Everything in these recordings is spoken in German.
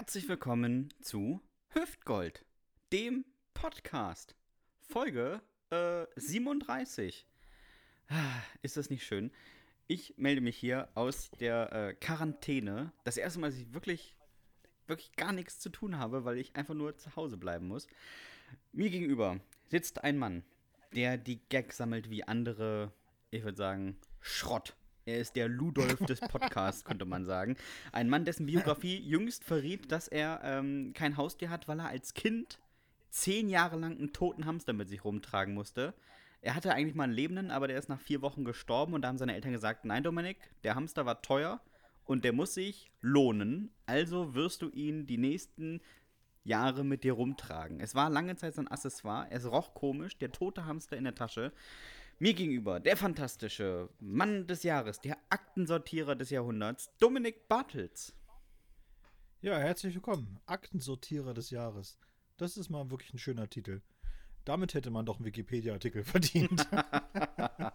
Herzlich willkommen zu Hüftgold, dem Podcast. Folge äh, 37. Ah, Ist das nicht schön? Ich melde mich hier aus der äh, Quarantäne. Das erste Mal, dass ich wirklich, wirklich gar nichts zu tun habe, weil ich einfach nur zu Hause bleiben muss. Mir gegenüber sitzt ein Mann, der die Gags sammelt wie andere, ich würde sagen, Schrott. Er ist der Ludolf des Podcasts, könnte man sagen. Ein Mann, dessen Biografie jüngst verriet, dass er ähm, kein Haustier hat, weil er als Kind zehn Jahre lang einen toten Hamster mit sich rumtragen musste. Er hatte eigentlich mal einen Lebenden, aber der ist nach vier Wochen gestorben und da haben seine Eltern gesagt, nein Dominik, der Hamster war teuer und der muss sich lohnen, also wirst du ihn die nächsten Jahre mit dir rumtragen. Es war lange Zeit so ein Accessoire, es roch komisch, der tote Hamster in der Tasche. Mir gegenüber der fantastische Mann des Jahres, der Aktensortierer des Jahrhunderts, Dominik Bartels. Ja, herzlich willkommen. Aktensortierer des Jahres. Das ist mal wirklich ein schöner Titel. Damit hätte man doch einen Wikipedia-Artikel verdient. ja,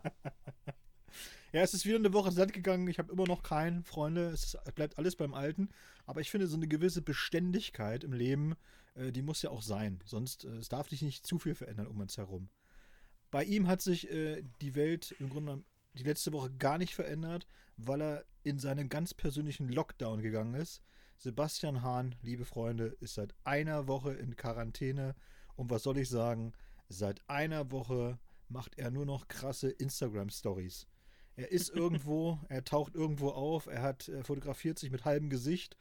es ist wieder eine Woche ins Land gegangen. Ich habe immer noch keinen, Freunde. Es bleibt alles beim Alten. Aber ich finde, so eine gewisse Beständigkeit im Leben, äh, die muss ja auch sein. Sonst, äh, es darf sich nicht zu viel verändern um uns herum. Bei ihm hat sich äh, die Welt im Grunde die letzte Woche gar nicht verändert, weil er in seinen ganz persönlichen Lockdown gegangen ist. Sebastian Hahn, liebe Freunde, ist seit einer Woche in Quarantäne. Und was soll ich sagen? Seit einer Woche macht er nur noch krasse Instagram-Stories. Er ist irgendwo, er taucht irgendwo auf, er hat er fotografiert sich mit halbem Gesicht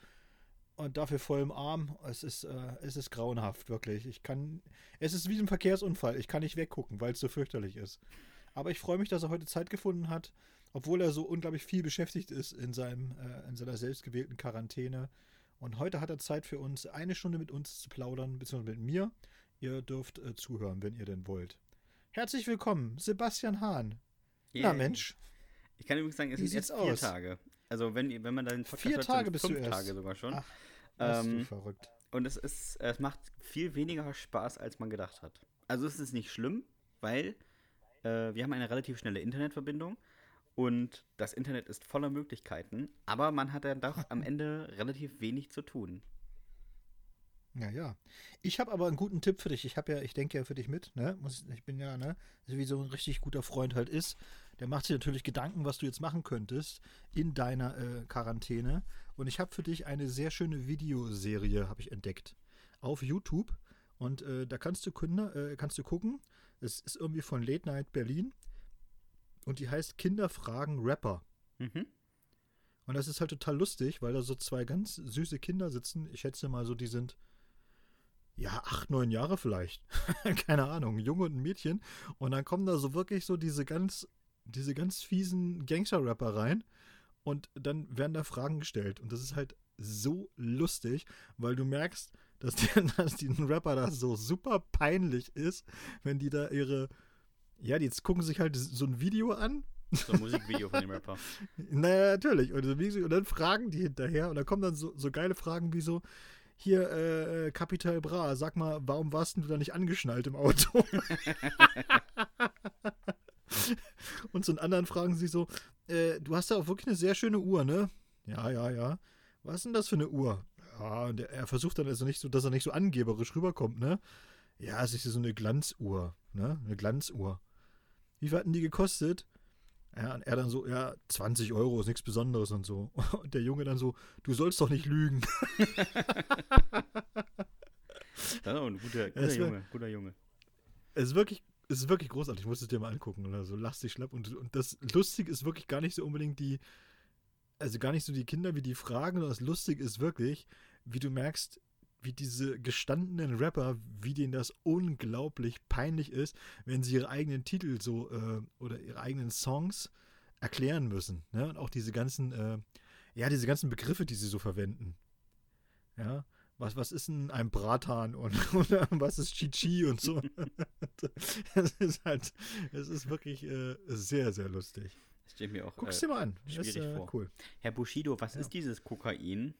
und dafür vollem Arm. Es ist, äh, es ist grauenhaft, wirklich. Ich kann, es ist wie ein Verkehrsunfall. Ich kann nicht weggucken, weil es so fürchterlich ist. Aber ich freue mich, dass er heute Zeit gefunden hat, obwohl er so unglaublich viel beschäftigt ist in, seinem, äh, in seiner selbstgewählten Quarantäne. Und heute hat er Zeit für uns, eine Stunde mit uns zu plaudern, beziehungsweise mit mir. Ihr dürft äh, zuhören, wenn ihr denn wollt. Herzlich willkommen, Sebastian Hahn. Yeah. Na Mensch, Ich kann übrigens sagen, es Wie sind jetzt sieht's vier aus? Tage. Also wenn, wenn man dann Podcast Vier hört, Tage sind bist du fünf erst. Tage sogar schon. Ach, bist Ähm, du verrückt. Und es ist, es macht viel weniger Spaß, als man gedacht hat. Also es ist nicht schlimm, weil äh, wir haben eine relativ schnelle Internetverbindung und das Internet ist voller Möglichkeiten, aber man hat dann doch am Ende relativ wenig zu tun. Ja, ja. Ich habe aber einen guten Tipp für dich. Ich habe ja, ich denke ja für dich mit, ne? Muss, ich bin ja, ne? Also wie so ein richtig guter Freund halt ist. Der macht sich natürlich Gedanken, was du jetzt machen könntest in deiner äh, Quarantäne. Und ich habe für dich eine sehr schöne Videoserie, habe ich entdeckt. Auf YouTube. Und äh, da kannst du, Kinder, äh, kannst du gucken. Es ist irgendwie von Late Night Berlin. Und die heißt Kinder fragen Rapper. Mhm. Und das ist halt total lustig, weil da so zwei ganz süße Kinder sitzen. Ich schätze mal so, die sind ja acht, neun Jahre vielleicht. Keine Ahnung, Junge und ein Mädchen. Und dann kommen da so wirklich so diese ganz, diese ganz fiesen Gangster-Rapper rein. Und dann werden da Fragen gestellt. Und das ist halt so lustig, weil du merkst, dass, der, dass diesen Rapper das so super peinlich ist, wenn die da ihre. Ja, die jetzt gucken sich halt so ein Video an So ein Musikvideo von dem Rapper. naja, natürlich. Und, und dann fragen die hinterher und da kommen dann so, so geile Fragen wie so, hier, äh, Capital Bra, sag mal, warum warst du da nicht angeschnallt im Auto? und zu den anderen fragen sie so, äh, du hast ja auch wirklich eine sehr schöne Uhr, ne? Ja, ja, ja. Was ist denn das für eine Uhr? Ja, und er, er versucht dann also nicht so, dass er nicht so angeberisch rüberkommt, ne? Ja, es ist so eine Glanzuhr, ne? Eine Glanzuhr. Wie viel hatten die gekostet? Ja, und er dann so, ja, 20 Euro ist nichts Besonderes und so. Und der Junge dann so, du sollst doch nicht lügen. Das ist auch ein guter, guter Junge, guter Junge. Es ist wirklich, es ist wirklich großartig. Ich muss es dir mal angucken oder so. Lass dich schlapp. Und, und das Lustige ist wirklich gar nicht so unbedingt die, also gar nicht so die Kinder, wie die fragen, sondern das Lustige ist wirklich, wie du merkst, wie diese gestandenen Rapper, wie denen das unglaublich peinlich ist, wenn sie ihre eigenen Titel so äh, oder ihre eigenen Songs erklären müssen. Ne? Und auch diese ganzen, äh, ja, diese ganzen Begriffe, die sie so verwenden. Ja, was, was ist denn ein Bratan und, oder was ist Chichi und so. Es ist halt, es ist wirklich äh, sehr, sehr lustig. Das steht mir auch Guck's äh, dir mal an. Das schwierig äh, vor. cool. Herr Bushido, was Ja. ist dieses Kokain?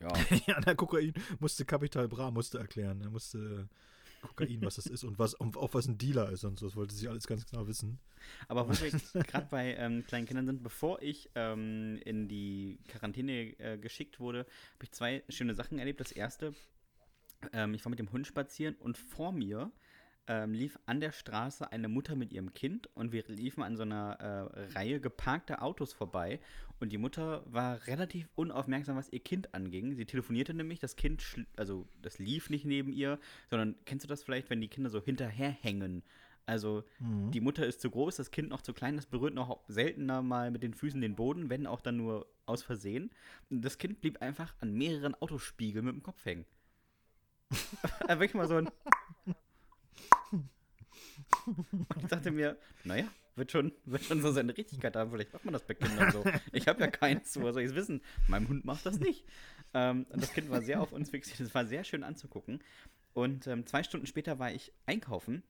Ja, ja, der Kokain musste Capital Bra musste erklären. Er musste, Kokain, was das ist und was, auf was ein Dealer ist und so. Das wollte sie alles ganz genau wissen. Aber wo wir gerade bei ähm, kleinen Kindern sind, bevor ich ähm, in die Quarantäne äh, geschickt wurde, habe ich zwei schöne Sachen erlebt. Das erste, ähm, ich war mit dem Hund spazieren und vor mir ähm, lief an der Straße eine Mutter mit ihrem Kind und wir liefen an so einer äh, Reihe geparkter Autos vorbei und die Mutter war relativ unaufmerksam, was ihr Kind anging. Sie telefonierte nämlich, das Kind, also das lief nicht neben ihr, sondern kennst du das vielleicht, wenn die Kinder so hinterherhängen? Also mhm. die Mutter ist zu groß, das Kind noch zu klein, das berührt noch seltener mal mit den Füßen den Boden, wenn auch dann nur aus Versehen. Das Kind blieb einfach an mehreren Autospiegeln mit dem Kopf hängen. Wirklich mal so ein und ich dachte mir, naja, wird schon, wird schon so seine Richtigkeit haben. Vielleicht macht man das bei Kindern so. Ich habe ja keins, woher soll ich es wissen? Mein Hund macht das nicht. Ähm, und das Kind war sehr auf uns fixiert. Es war sehr schön anzugucken. Und ähm, zwei Stunden später war ich einkaufen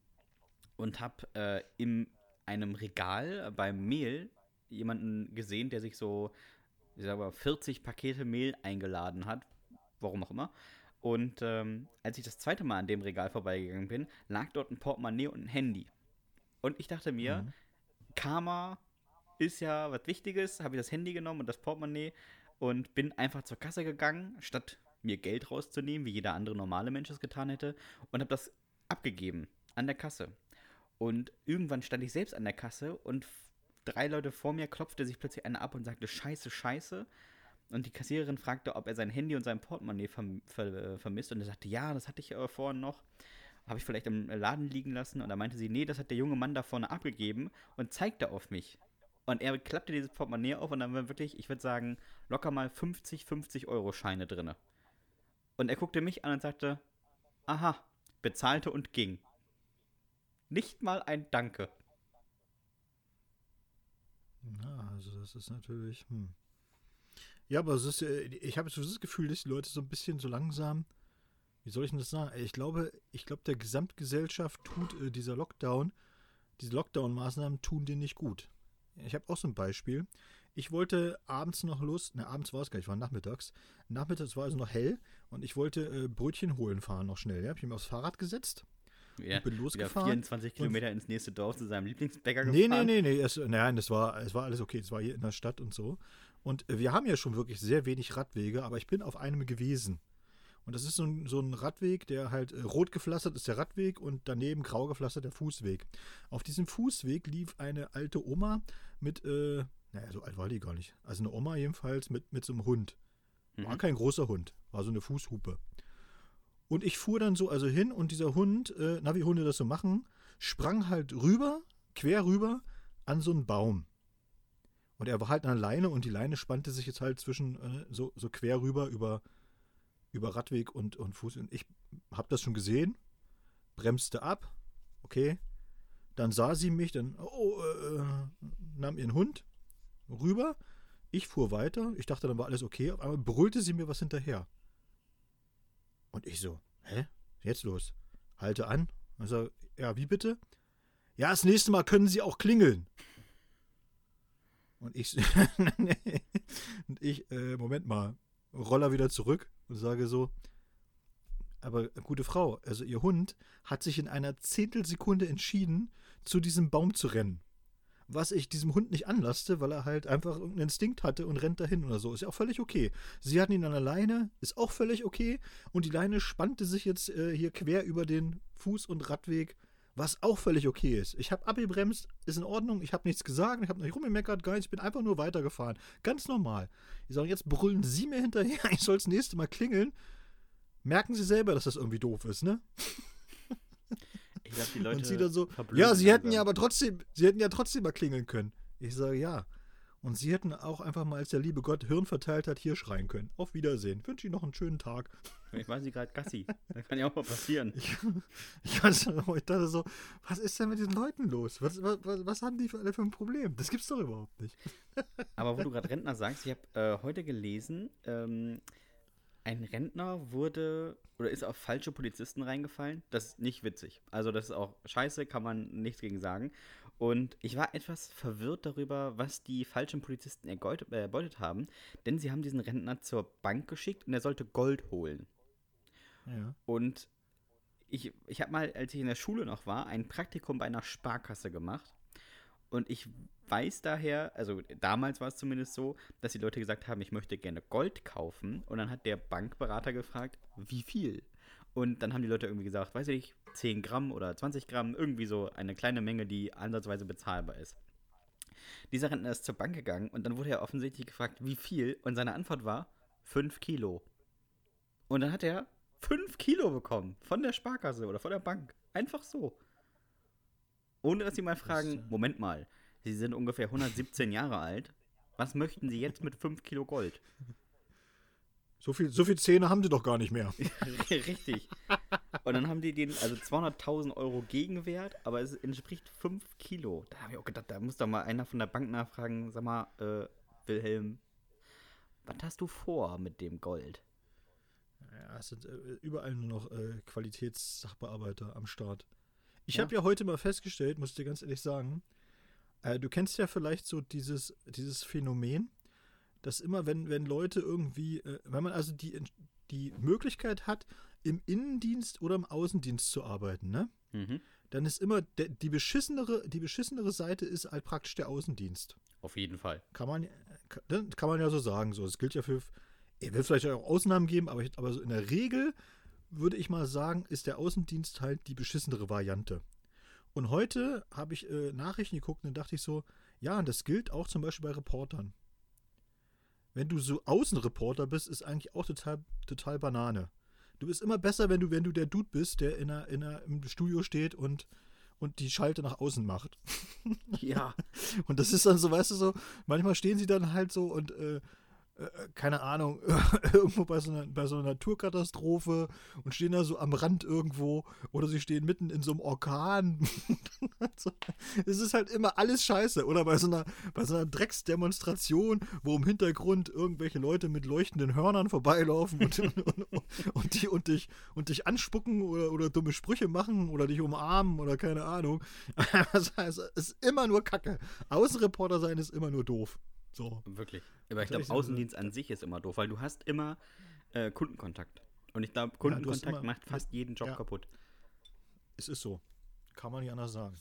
und habe äh, in einem Regal beim Mehl jemanden gesehen, der sich so, ich sag mal, 40 Pakete Mehl eingeladen hat. Warum auch immer. Und ähm, als ich das zweite Mal an dem Regal vorbeigegangen bin, lag dort ein Portemonnaie und ein Handy. Und ich dachte mir, mhm. Karma ist ja was Wichtiges, habe ich das Handy genommen und das Portemonnaie und bin einfach zur Kasse gegangen, statt mir Geld rauszunehmen, wie jeder andere normale Mensch es getan hätte, und habe das abgegeben an der Kasse. Und irgendwann stand ich selbst an der Kasse und drei Leute vor mir klopfte sich plötzlich einer ab und sagte, scheiße, scheiße. Und die Kassiererin fragte, ob er sein Handy und sein Portemonnaie verm ver vermisst. Und er sagte, ja, das hatte ich äh, vorhin noch. Habe ich vielleicht im Laden liegen lassen. Und da meinte sie, nee, das hat der junge Mann da vorne abgegeben und zeigte auf mich. Und er klappte dieses Portemonnaie auf und dann waren wirklich, ich würde sagen, locker mal 50, 50 Euro Scheine drin. Und er guckte mich an und sagte, aha, bezahlte und ging. Nicht mal ein Danke. Na, also das ist natürlich, hm. Ja, aber es ist, ich habe so das Gefühl, dass die Leute so ein bisschen so langsam, wie soll ich denn das sagen? Ich glaube, ich glaube, der Gesamtgesellschaft tut äh, dieser Lockdown, diese Lockdown-Maßnahmen tun denen nicht gut. Ich habe auch so ein Beispiel. Ich wollte abends noch los, ne, abends war es gar nicht, war nachmittags. Nachmittags war also noch hell und ich wollte äh, Brötchen holen fahren noch schnell. Ja? Habe ich mir aufs Fahrrad gesetzt ja, bin losgefahren. 24 Kilometer ins nächste Dorf zu seinem Lieblingsbäcker gefahren. Nee, nee, nee, nee. Es, nein, das war, es war alles okay. Es war hier in der Stadt und so. Und wir haben ja schon wirklich sehr wenig Radwege, aber ich bin auf einem gewesen. Und das ist so ein, so ein Radweg, der halt äh, rot gepflastert ist, der Radweg, und daneben grau gepflastert der Fußweg. Auf diesem Fußweg lief eine alte Oma mit, äh, naja, so alt war die gar nicht. Also eine Oma jedenfalls mit, mit so einem Hund. War mhm. kein großer Hund, war so eine Fußhupe. Und ich fuhr dann so also hin und dieser Hund, äh, na wie Hunde das so machen, sprang halt rüber, quer rüber an so einen Baum. Und er war halt an der Leine und die Leine spannte sich jetzt halt zwischen äh, so, so quer rüber über, über Radweg und, und Fuß. Und ich habe das schon gesehen, bremste ab, okay. Dann sah sie mich, dann oh, äh, nahm ihren Hund rüber. Ich fuhr weiter. Ich dachte, dann war alles okay. Auf einmal brüllte sie mir was hinterher. Und ich so, hä? Jetzt los. Halte an. Also, ja, wie bitte? Ja, das nächste Mal können Sie auch klingeln. Und ich, und ich, äh, Moment mal, Roller wieder zurück und sage so, aber gute Frau, also Ihr Hund hat sich in einer Zehntelsekunde entschieden, zu diesem Baum zu rennen was ich diesem Hund nicht anlasste, weil er halt einfach irgendeinen Instinkt hatte und rennt dahin oder so. Ist ja auch völlig okay. Sie hatten ihn an der Leine, ist auch völlig okay. Und die Leine spannte sich jetzt äh, hier quer über den Fuß- und Radweg, was auch völlig okay ist. Ich habe abgebremst, ist in Ordnung, ich habe nichts gesagt, ich habe nicht rumgemeckert, gar nichts, ich bin einfach nur weitergefahren. Ganz normal. Ich sage, jetzt brüllen Sie mir hinterher, ich soll das nächste Mal klingeln. Merken Sie selber, dass das irgendwie doof ist, ne? Ich glaube, die Leute. Und sie dann so, ja, sie hätten ja aber trotzdem, sie hätten ja trotzdem mal klingeln können. Ich sage ja. Und sie hätten auch einfach mal, als der liebe Gott Hirn verteilt hat, hier schreien können. Auf Wiedersehen. Wünsche Ihnen noch einen schönen Tag. Ich weiß nicht, gerade Gassi. Das kann ja auch mal passieren. Ich, ich, ich, dachte so, was ist denn mit diesen Leuten los? Was, was, was haben die für, alle für ein Problem? Das gibt's doch überhaupt nicht. Aber wo du gerade Rentner sagst, ich habe äh, heute gelesen, ähm, ein Rentner wurde oder ist auf falsche Polizisten reingefallen. Das ist nicht witzig. Also das ist auch scheiße, kann man nichts gegen sagen. Und ich war etwas verwirrt darüber, was die falschen Polizisten erbeutet haben, denn sie haben diesen Rentner zur Bank geschickt und er sollte Gold holen. Ja. Und ich, ich habe mal, als ich in der Schule noch war, ein Praktikum bei einer Sparkasse gemacht. Und ich weiß daher, also damals war es zumindest so, dass die Leute gesagt haben, ich möchte gerne Gold kaufen. Und dann hat der Bankberater gefragt, wie viel? Und dann haben die Leute irgendwie gesagt, weiß ich, 10 Gramm oder 20 Gramm, irgendwie so eine kleine Menge, die ansatzweise bezahlbar ist. Dieser Rentner ist zur Bank gegangen und dann wurde er offensichtlich gefragt, wie viel? Und seine Antwort war 5 Kilo. Und dann hat er 5 Kilo bekommen von der Sparkasse oder von der Bank. Einfach so. Ohne dass sie mal fragen, Moment mal, Sie sind ungefähr 117 Jahre alt. Was möchten Sie jetzt mit 5 Kilo Gold? So viel, so viel Zähne haben die doch gar nicht mehr. Richtig. Und dann haben die den, also 200.000 Euro Gegenwert, aber es entspricht 5 Kilo. Da habe ich auch gedacht, da muss doch mal einer von der Bank nachfragen, sag mal, äh, Wilhelm, was hast du vor mit dem Gold? Ja, es sind äh, überall nur noch äh, Qualitätssachbearbeiter am Start. Ich Ja. habe ja heute mal festgestellt, muss ich dir ganz ehrlich sagen, äh, du kennst ja vielleicht so dieses, dieses Phänomen, dass immer, wenn, wenn Leute irgendwie, äh, wenn man also die, die Möglichkeit hat, im Innendienst oder im Außendienst zu arbeiten, ne? Mhm. Dann ist immer der, die beschissenere, die beschissenere Seite ist halt praktisch der Außendienst. Auf jeden Fall. Kann man, kann, kann man ja so sagen. So, es gilt ja für. Er wird vielleicht auch Ausnahmen geben, aber, ich, aber so in der Regel würde ich mal sagen, ist der Außendienst halt die beschissenere Variante. Und heute habe ich äh, Nachrichten geguckt und dann dachte ich so, ja, und das gilt auch zum Beispiel bei Reportern. Wenn du so Außenreporter bist, ist eigentlich auch total, total Banane. Du bist immer besser, wenn du, wenn du der Dude bist, der in einer, in einer, im Studio steht und, und die Schalte nach außen macht. Ja. Und das ist dann so, weißt du, so, manchmal stehen sie dann halt so und, äh, keine Ahnung, irgendwo bei so, einer, bei so einer Naturkatastrophe und stehen da so am Rand irgendwo oder sie stehen mitten in so einem Orkan. Es ist halt immer alles scheiße. Oder bei so einer, bei so einer Drecksdemonstration, wo im Hintergrund irgendwelche Leute mit leuchtenden Hörnern vorbeilaufen und, und, und, und, die, und, dich, und dich anspucken oder, oder dumme Sprüche machen oder dich umarmen oder keine Ahnung. Das heißt, es ist immer nur Kacke. Außenreporter sein ist immer nur doof. So. Wirklich. Aber ich Soll glaube, Außendienst an sich ist immer doof, weil du hast immer äh, Kundenkontakt. Und ich glaube, Kundenkontakt immer- macht fast jeden Job Ja. kaputt. Es ist so. Kann man nicht anders sagen.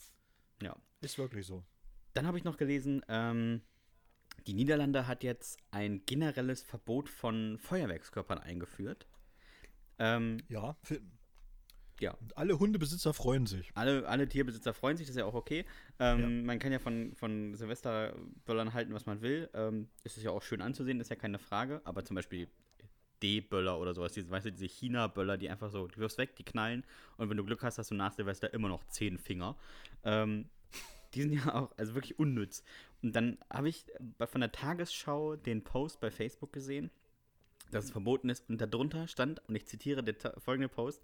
Ja. Ist wirklich so. Dann habe ich noch gelesen, ähm, die Niederlande hat jetzt ein generelles Verbot von Feuerwerkskörpern eingeführt. Ähm, Ja. Für, ja, und alle Hundebesitzer freuen sich. alle, alle Tierbesitzer freuen sich, das ist ja auch okay. Ähm, Man kann ja von, von Silvesterböllern halten, was man will. Ähm, es ist ja auch schön anzusehen, ist ja keine Frage. Aber zum Beispiel D-Böller oder sowas, diese, weißt du, diese China-Böller, die einfach so, du wirfst weg, die knallen und wenn du Glück hast, hast du nach Silvester immer noch zehn Finger. Ähm, die sind ja auch, also wirklich unnütz. Und dann habe ich von der Tagesschau den Post bei Facebook gesehen, dass es verboten ist und darunter stand, und ich zitiere den ta- folgenden Post,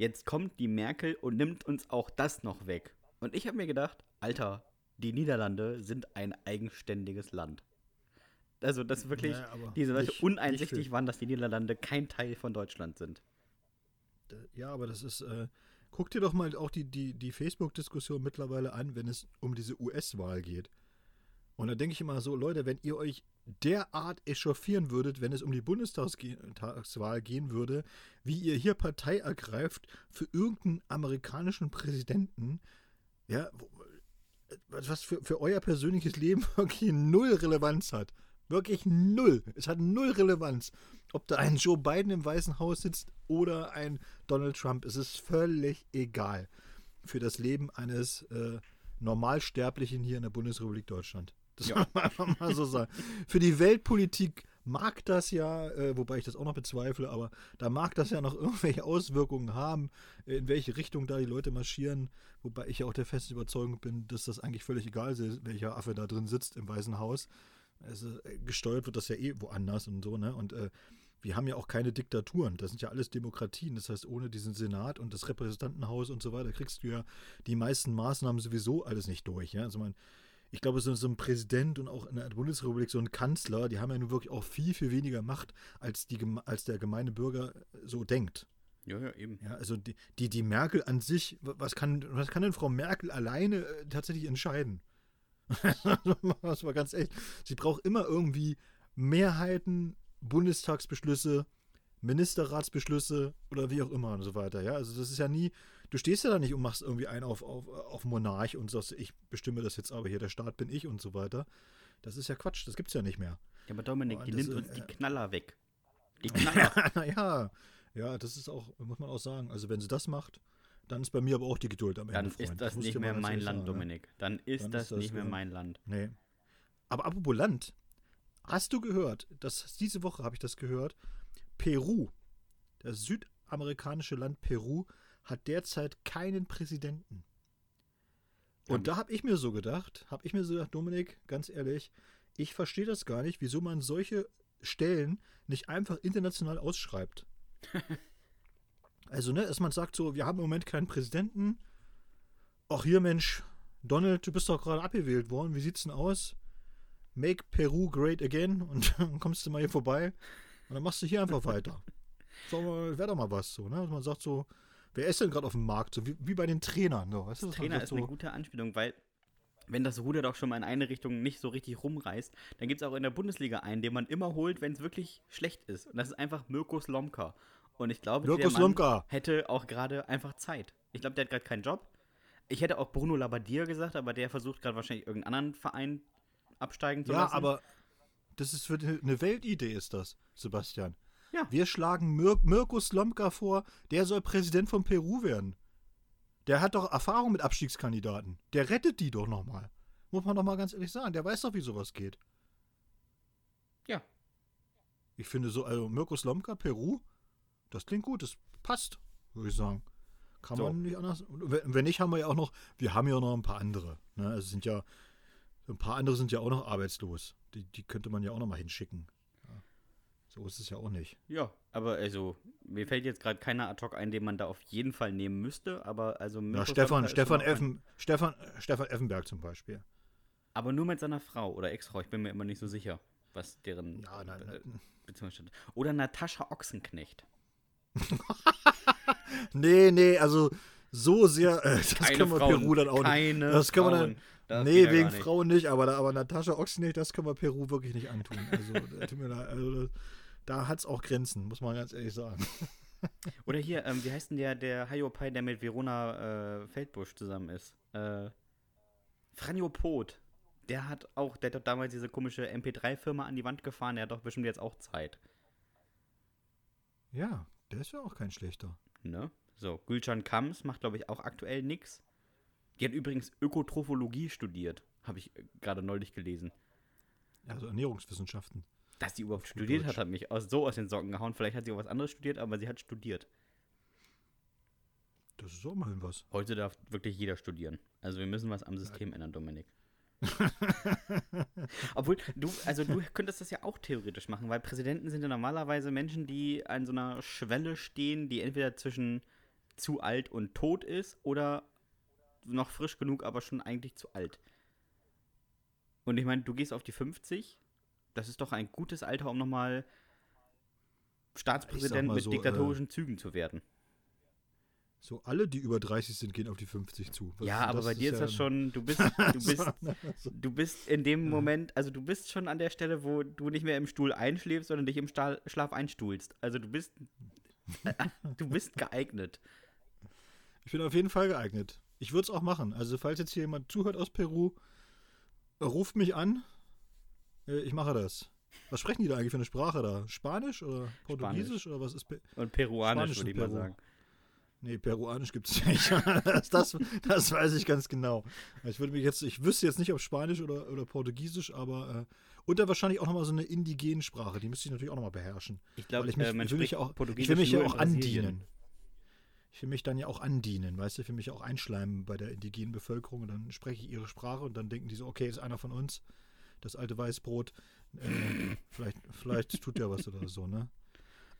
jetzt kommt die Merkel und nimmt uns auch das noch weg. Und ich habe mir gedacht, Alter, die Niederlande sind ein eigenständiges Land. Also, dass wirklich Ja, aber diese Leute nicht- uneinsichtig nicht waren, dass die Niederlande kein Teil von Deutschland sind. Ja, aber das ist. Äh, guck dir doch mal auch die, die, die Facebook-Diskussion mittlerweile an, wenn es um diese US-Wahl geht. Und da denke ich immer so, Leute, wenn ihr euch derart echauffieren würdet, wenn es um die Bundestagswahl gehen würde, wie ihr hier Partei ergreift für irgendeinen amerikanischen Präsidenten, ja, was für, für euer persönliches Leben wirklich null Relevanz hat. Wirklich null. Es hat null Relevanz. Ob da ein Joe Biden im Weißen Haus sitzt oder ein Donald Trump, es ist völlig egal für das Leben eines äh, Normalsterblichen hier in der Bundesrepublik Deutschland. Das Ja. soll man einfach mal so sagen. Für die Weltpolitik mag das ja, äh, wobei ich das auch noch bezweifle, aber da mag das ja noch irgendwelche Auswirkungen haben, in welche Richtung da die Leute marschieren, wobei ich ja auch der festen Überzeugung bin, dass das eigentlich völlig egal ist, welcher Affe da drin sitzt im Weißen Haus. Also äh, gesteuert wird das ja eh woanders und so, ne? Und äh, wir haben ja auch keine Diktaturen. Das sind ja alles Demokratien. Das heißt, ohne diesen Senat und das Repräsentantenhaus und so weiter kriegst du ja die meisten Maßnahmen sowieso alles nicht durch. Ja? Also man, ich glaube, so, so ein Präsident und auch in der Bundesrepublik so ein Kanzler, die haben ja nun wirklich auch viel, viel weniger Macht, als, die, als der gemeine Bürger so denkt. Ja, ja, eben. Ja, also die, die, die Merkel an sich, wa- was kann, was kann denn Frau Merkel alleine äh, tatsächlich entscheiden? das war ganz echt. Sie braucht immer irgendwie Mehrheiten, Bundestagsbeschlüsse, Ministerratsbeschlüsse oder wie auch immer und so weiter. Ja, also das ist ja nie, du stehst ja da nicht und machst irgendwie einen auf, auf, auf Monarch und sagst, ich bestimme das jetzt aber hier, der Staat bin ich und so weiter. Das ist ja Quatsch, das gibt's ja nicht mehr. Ja, aber Dominik, Oh, die das nimmt uns die äh, Knaller weg. Die Knaller. naja, ja, das ist auch, muss man auch sagen. Also wenn sie das macht, dann ist bei mir aber auch die Geduld am Dann Ende, Freund. ist das ich nicht mehr mein Land, sagen, ne? Dominik. Dann ist Dann das ist das, nicht mehr mein Land. Nee. Aber apropos Land, hast du gehört, dass diese Woche habe ich das gehört, Peru, das südamerikanische Land Peru, hat derzeit keinen Präsidenten. Und Ja. da habe ich mir so gedacht, habe ich mir so gedacht, Dominik, ganz ehrlich, ich verstehe das gar nicht, wieso man solche Stellen nicht einfach international ausschreibt. also, ne, dass man sagt so, wir haben im Moment keinen Präsidenten. Ach hier, Mensch, Donald, du bist doch gerade abgewählt worden. Wie sieht's denn aus? Make Peru great again und dann kommst du mal hier vorbei und dann machst du hier einfach weiter. So, wäre doch mal was so, ne? Dass man sagt so, wer ist denn gerade auf dem Markt? So wie, wie bei den Trainern, so, weißt du? Trainer ist eine so, gute Anspielung, weil wenn das Ruder doch schon mal in eine Richtung nicht so richtig rumreißt, dann gibt es auch in der Bundesliga einen, den man immer holt, wenn es wirklich schlecht ist. Und das ist einfach Mirko Slomka. Und ich glaube, Mirko der Mann Slomka. hätte auch gerade einfach Zeit. Ich glaube, der hat gerade keinen Job. Ich hätte auch Bruno Labbadia gesagt, aber der versucht gerade wahrscheinlich irgendeinen anderen Verein absteigen zu Ja, lassen. aber das ist für eine Weltidee, ist das, Sebastian. Ja. Wir schlagen Mir Mirko Slomka vor, der soll Präsident von Peru werden. Der hat doch Erfahrung mit Abstiegskandidaten. Der rettet die doch nochmal. Muss man doch mal ganz ehrlich sagen. Der weiß doch, wie sowas geht. Ja. Ich finde so, also Mirko Slomka, Peru, das klingt gut, das passt, würde ich sagen. Kann So. man nicht anders. Wenn nicht, haben wir ja auch noch, wir haben ja noch ein paar andere. Ne? Es sind ja, ein paar andere sind ja auch noch arbeitslos. Die, die könnte man ja auch noch mal hinschicken. So ist es ja auch nicht. Ja, aber also, mir fällt jetzt gerade keiner ad hoc ein, den man da auf jeden Fall nehmen müsste, aber also Mirko Stefan, Stefan Effen, Stefan, Stefan Effenberg zum Beispiel. Aber nur mit seiner Frau oder Ex-Frau, ich bin mir immer nicht so sicher, was deren Ja, nein, äh, nein. Beziehung stand. Oder Natascha Ochsenknecht. Nee, nee, also so sehr, äh, das Keine man Frauen, Peru dann auch keine nicht. Das kann man Frauen. dann, Das nee, wegen nicht. Frauen nicht, aber, aber Natascha Ochsenknecht, das können wir Peru wirklich nicht antun. Also, äh, tut mir leid, also da hat es auch Grenzen, muss man ganz ehrlich sagen. Oder hier, ähm, wie heißt denn der, der Hayopai, der mit Verona äh, Feldbusch zusammen ist? Äh, Franjo Pot. Der hat auch, der hat doch damals diese komische MP3-Firma an die Wand gefahren, der hat doch bestimmt jetzt auch Zeit. Ja, der ist ja auch kein schlechter. Ne? So, Gülcan Kams macht, glaube ich, auch aktuell nix. Die hat übrigens Ökotrophologie studiert. Habe ich äh, gerade neulich gelesen. Also Ernährungswissenschaften. Dass sie überhaupt studiert hat, hat mich aus, so aus den Socken gehauen. Vielleicht hat sie auch was anderes studiert, aber sie hat studiert. Das ist auch immerhin was. Heute darf wirklich jeder studieren. Also wir müssen was am System ändern, Dominik. Obwohl, du, also du könntest das ja auch theoretisch machen, weil Präsidenten sind ja normalerweise Menschen, die an so einer Schwelle stehen, die entweder zwischen zu alt und tot ist oder noch frisch genug, aber schon eigentlich zu alt. Und ich meine, du gehst auf die 50, das ist doch ein gutes Alter, um nochmal Staatspräsident mit so, diktatorischen Zügen zu werden. So alle, die über 30 sind, gehen auf die 50 zu. Was- Ja, aber bei dir ist das ja- schon, du bist, du bist, du bist in dem Moment, also du bist schon an der Stelle, wo du nicht mehr im Stuhl einschläfst, sondern dich im Stahl, Schlaf einstuhlst. Also du bist, äh, du bist geeignet. Ich bin auf jeden Fall geeignet. Ich würde es auch machen. Also, falls jetzt hier jemand zuhört aus Peru, äh, ruft mich an. Äh, Ich mache das. Was sprechen die da eigentlich für eine Sprache da? Spanisch oder Portugiesisch oder was ist? Pe Und peruanisch, Spanisch würde ich mal Peru. sagen. Nee, Peruanisch gibt es nicht. das, das, das weiß ich ganz genau. Ich würde mich jetzt, ich wüsste jetzt nicht, ob Spanisch oder, oder Portugiesisch, aber äh, und dann wahrscheinlich auch nochmal so eine indigene Sprache. Die müsste ich natürlich auch nochmal beherrschen. Ich glaube, ich mich- äh, man ich will mich auch- Ich will mich ja auch andienen. Ich will mich dann ja auch andienen, weißt du? Ich will mich auch einschleimen bei der indigenen Bevölkerung und dann spreche ich ihre Sprache und dann denken die so, okay, ist einer von uns, das alte Weißbrot, äh, vielleicht, vielleicht tut der was oder so, ne?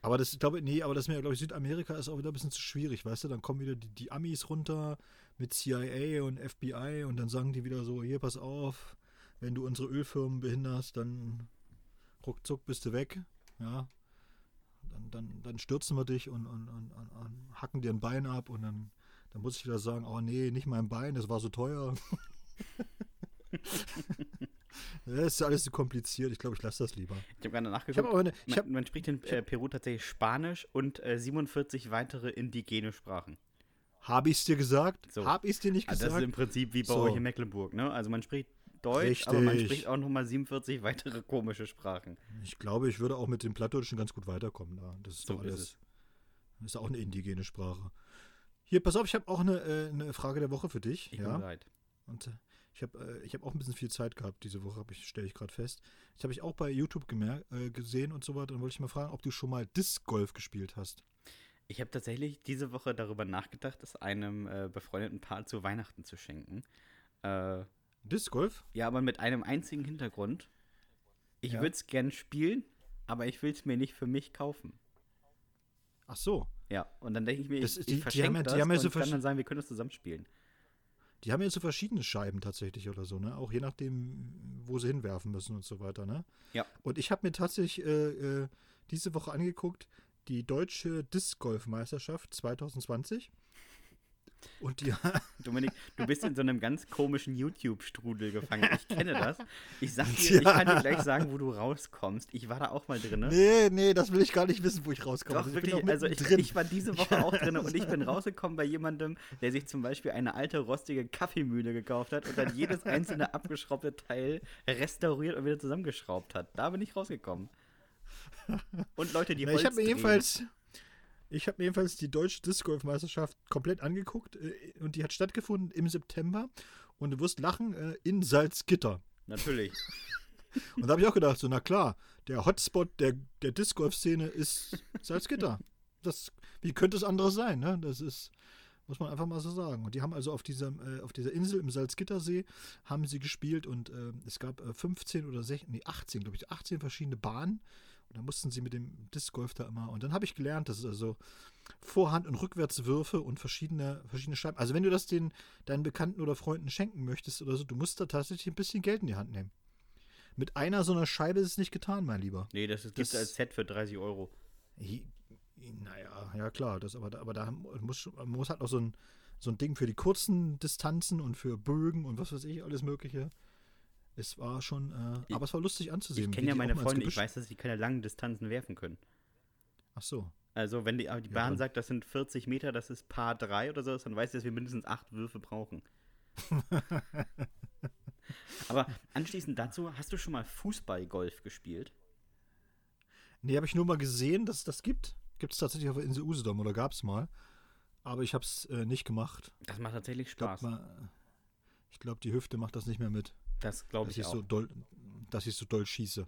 Aber das, glaube, nee, aber das mir, glaube ich, Südamerika ist auch wieder ein bisschen zu schwierig, weißt du? Dann kommen wieder die, die Amis runter mit CIA und FBI und dann sagen die wieder so, hier, pass auf, wenn du unsere Ölfirmen behinderst, dann ruckzuck bist du weg, ja. Dann, dann, dann stürzen wir dich und, und, und, und, und hacken dir ein Bein ab und dann, dann muss ich wieder sagen, oh nee, nicht mein Bein, das war so teuer. Das ist alles zu kompliziert. Ich glaube, ich lasse das lieber. Ich habe gerade Ich nachgeguckt. habe aber eine, ich man, hab, man spricht in äh, Peru tatsächlich Spanisch und äh, 47 weitere indigene Sprachen. hab ich's dir gesagt? So. Hab ich's dir nicht Also das ist gesagt? im Prinzip wie bei So. euch in Mecklenburg, ne? Also man spricht Deutsch, aber man Richtig. spricht auch nochmal 47 weitere komische Sprachen. Ich glaube, ich würde auch mit dem Plattdeutschen ganz gut weiterkommen. Da. Das ist So doch ist alles. es. Das ist auch eine indigene Sprache. Hier, pass auf, ich habe auch eine, äh, eine Frage der Woche für dich. Ich ja? bin bereit. Und äh, ich habe äh, ich hab auch ein bisschen viel Zeit gehabt diese Woche, ich, stelle ich gerade fest. Das habe ich auch bei YouTube gemer äh, gesehen und so weiter. Dann wollte ich mal fragen, ob du schon mal Disc Golf gespielt hast. Ich habe tatsächlich diese Woche darüber nachgedacht, es einem äh, befreundeten Paar zu Weihnachten zu schenken. Äh, Disc Golf? ja, aber mit einem einzigen Hintergrund. Ich Ja. würde es gern spielen, aber ich will es mir nicht für mich kaufen. Ach so. Ja, und dann denke ich mir, Das ich, die- ich die verschenke haben ja- die das haben ja und so kann verschi- dann sagen, wir können das zusammen spielen. Die haben ja so verschiedene Scheiben tatsächlich oder so, ne? Auch je nachdem, wo sie hinwerfen müssen und so weiter, ne? Ja. Und ich habe mir tatsächlich äh, äh, diese Woche angeguckt, die deutsche Disc Golf Meisterschaft 2020. Und die, Dominik, du bist in so einem ganz komischen YouTube-Strudel gefangen. Ich kenne das. Ich sag dir, ich Ja. kann dir gleich sagen, wo du rauskommst. Ich war da auch mal drin. nee, nee, das will ich gar nicht wissen, wo ich rauskomme. Doch, ich wirklich. Also ich, mittendrin. ich war diese Woche auch drin und ich bin rausgekommen bei jemandem, der sich zum Beispiel eine alte rostige Kaffeemühle gekauft hat und dann jedes einzelne abgeschraubte Teil restauriert und wieder zusammengeschraubt hat. Da bin ich rausgekommen. Und Leute, die Na, Holz ich habe mir jedenfalls, ich habe mir jedenfalls die deutsche Disc Golf Meisterschaft komplett angeguckt äh, und die hat stattgefunden im September und du wirst lachen äh, in Salzgitter. Natürlich. Und da habe ich auch gedacht, so na klar, der Hotspot der, der Disc Golf Szene ist Salzgitter. Das, wie könnte es anderes sein? Ne? Das ist, muss man einfach mal so sagen. Und die haben also auf dieser, äh, auf dieser Insel im Salzgittersee haben sie gespielt und äh, es gab äh, 15 oder 16, nee 18, glaube ich, 18 verschiedene Bahnen. Da mussten sie mit dem Disc Golf da immer. Und dann habe ich gelernt, dass es also Vorhand- und Rückwärtswürfe und verschiedene, verschiedene Scheiben. Also wenn du das den, deinen Bekannten oder Freunden schenken möchtest oder so, du musst da tatsächlich ein bisschen Geld in die Hand nehmen. Mit einer so einer Scheibe ist es nicht getan, mein Lieber. Nee, das gibt es Das- als Set für 30 Euro. Hi- Naja, ja klar, das, aber, da- aber da muss, man muss halt auch so ein, so ein Ding für die kurzen Distanzen und für Bögen und was weiß ich, alles Mögliche. Es war schon, äh, Ich- aber es war lustig anzusehen. Ich kenne ja meine Freunde, ich weiß, dass sie keine langen Distanzen werfen können. Ach so. Also wenn die, die Ja, Bahn dann- sagt, das sind 40 Meter, das ist Paar 3 oder so, dann weiß ich, dass wir mindestens 8 Würfe brauchen. aber anschließend dazu, hast du schon mal Fußballgolf gespielt? Nee, habe ich nur mal gesehen, dass es das gibt. Gibt es tatsächlich auf der Insel Usedom oder gab es mal. Aber ich habe es äh, nicht gemacht. Das macht tatsächlich Ich glaube, Spaß. ich glaub, die Hüfte macht das nicht mehr mit. Das glaube dass ich auch. so doll, dass ich so doll schieße.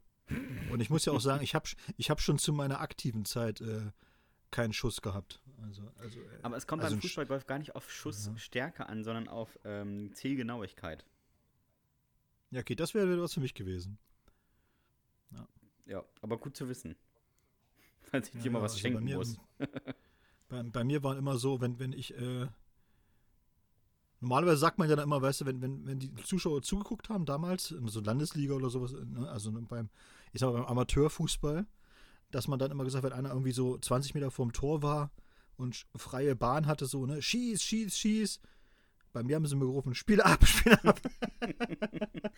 Und ich muss ja auch sagen, ich habe ich hab schon zu meiner aktiven Zeit äh, keinen Schuss gehabt. Also, also, äh, aber es kommt also beim Fußballgolf gar nicht auf Schussstärke an, sondern auf ähm, Zielgenauigkeit. Ja, okay, das wäre was für mich gewesen. Ja, aber gut zu wissen. Falls ich Ja, dir mal ja, was also schenken bei mir, muss. Bei, bei mir war immer so, wenn, wenn ich. Äh, normalerweise sagt man ja dann immer, weißt du, wenn, wenn, wenn die Zuschauer zugeguckt haben damals, in so Landesliga oder sowas, ne, also beim, ich sag mal, beim Amateurfußball, dass man dann immer gesagt, wenn einer irgendwie so 20 Meter vorm Tor war und freie Bahn hatte, so, ne, schieß, schieß, schieß. Bei mir haben sie mir gerufen, Spiel ab, Spiel ab.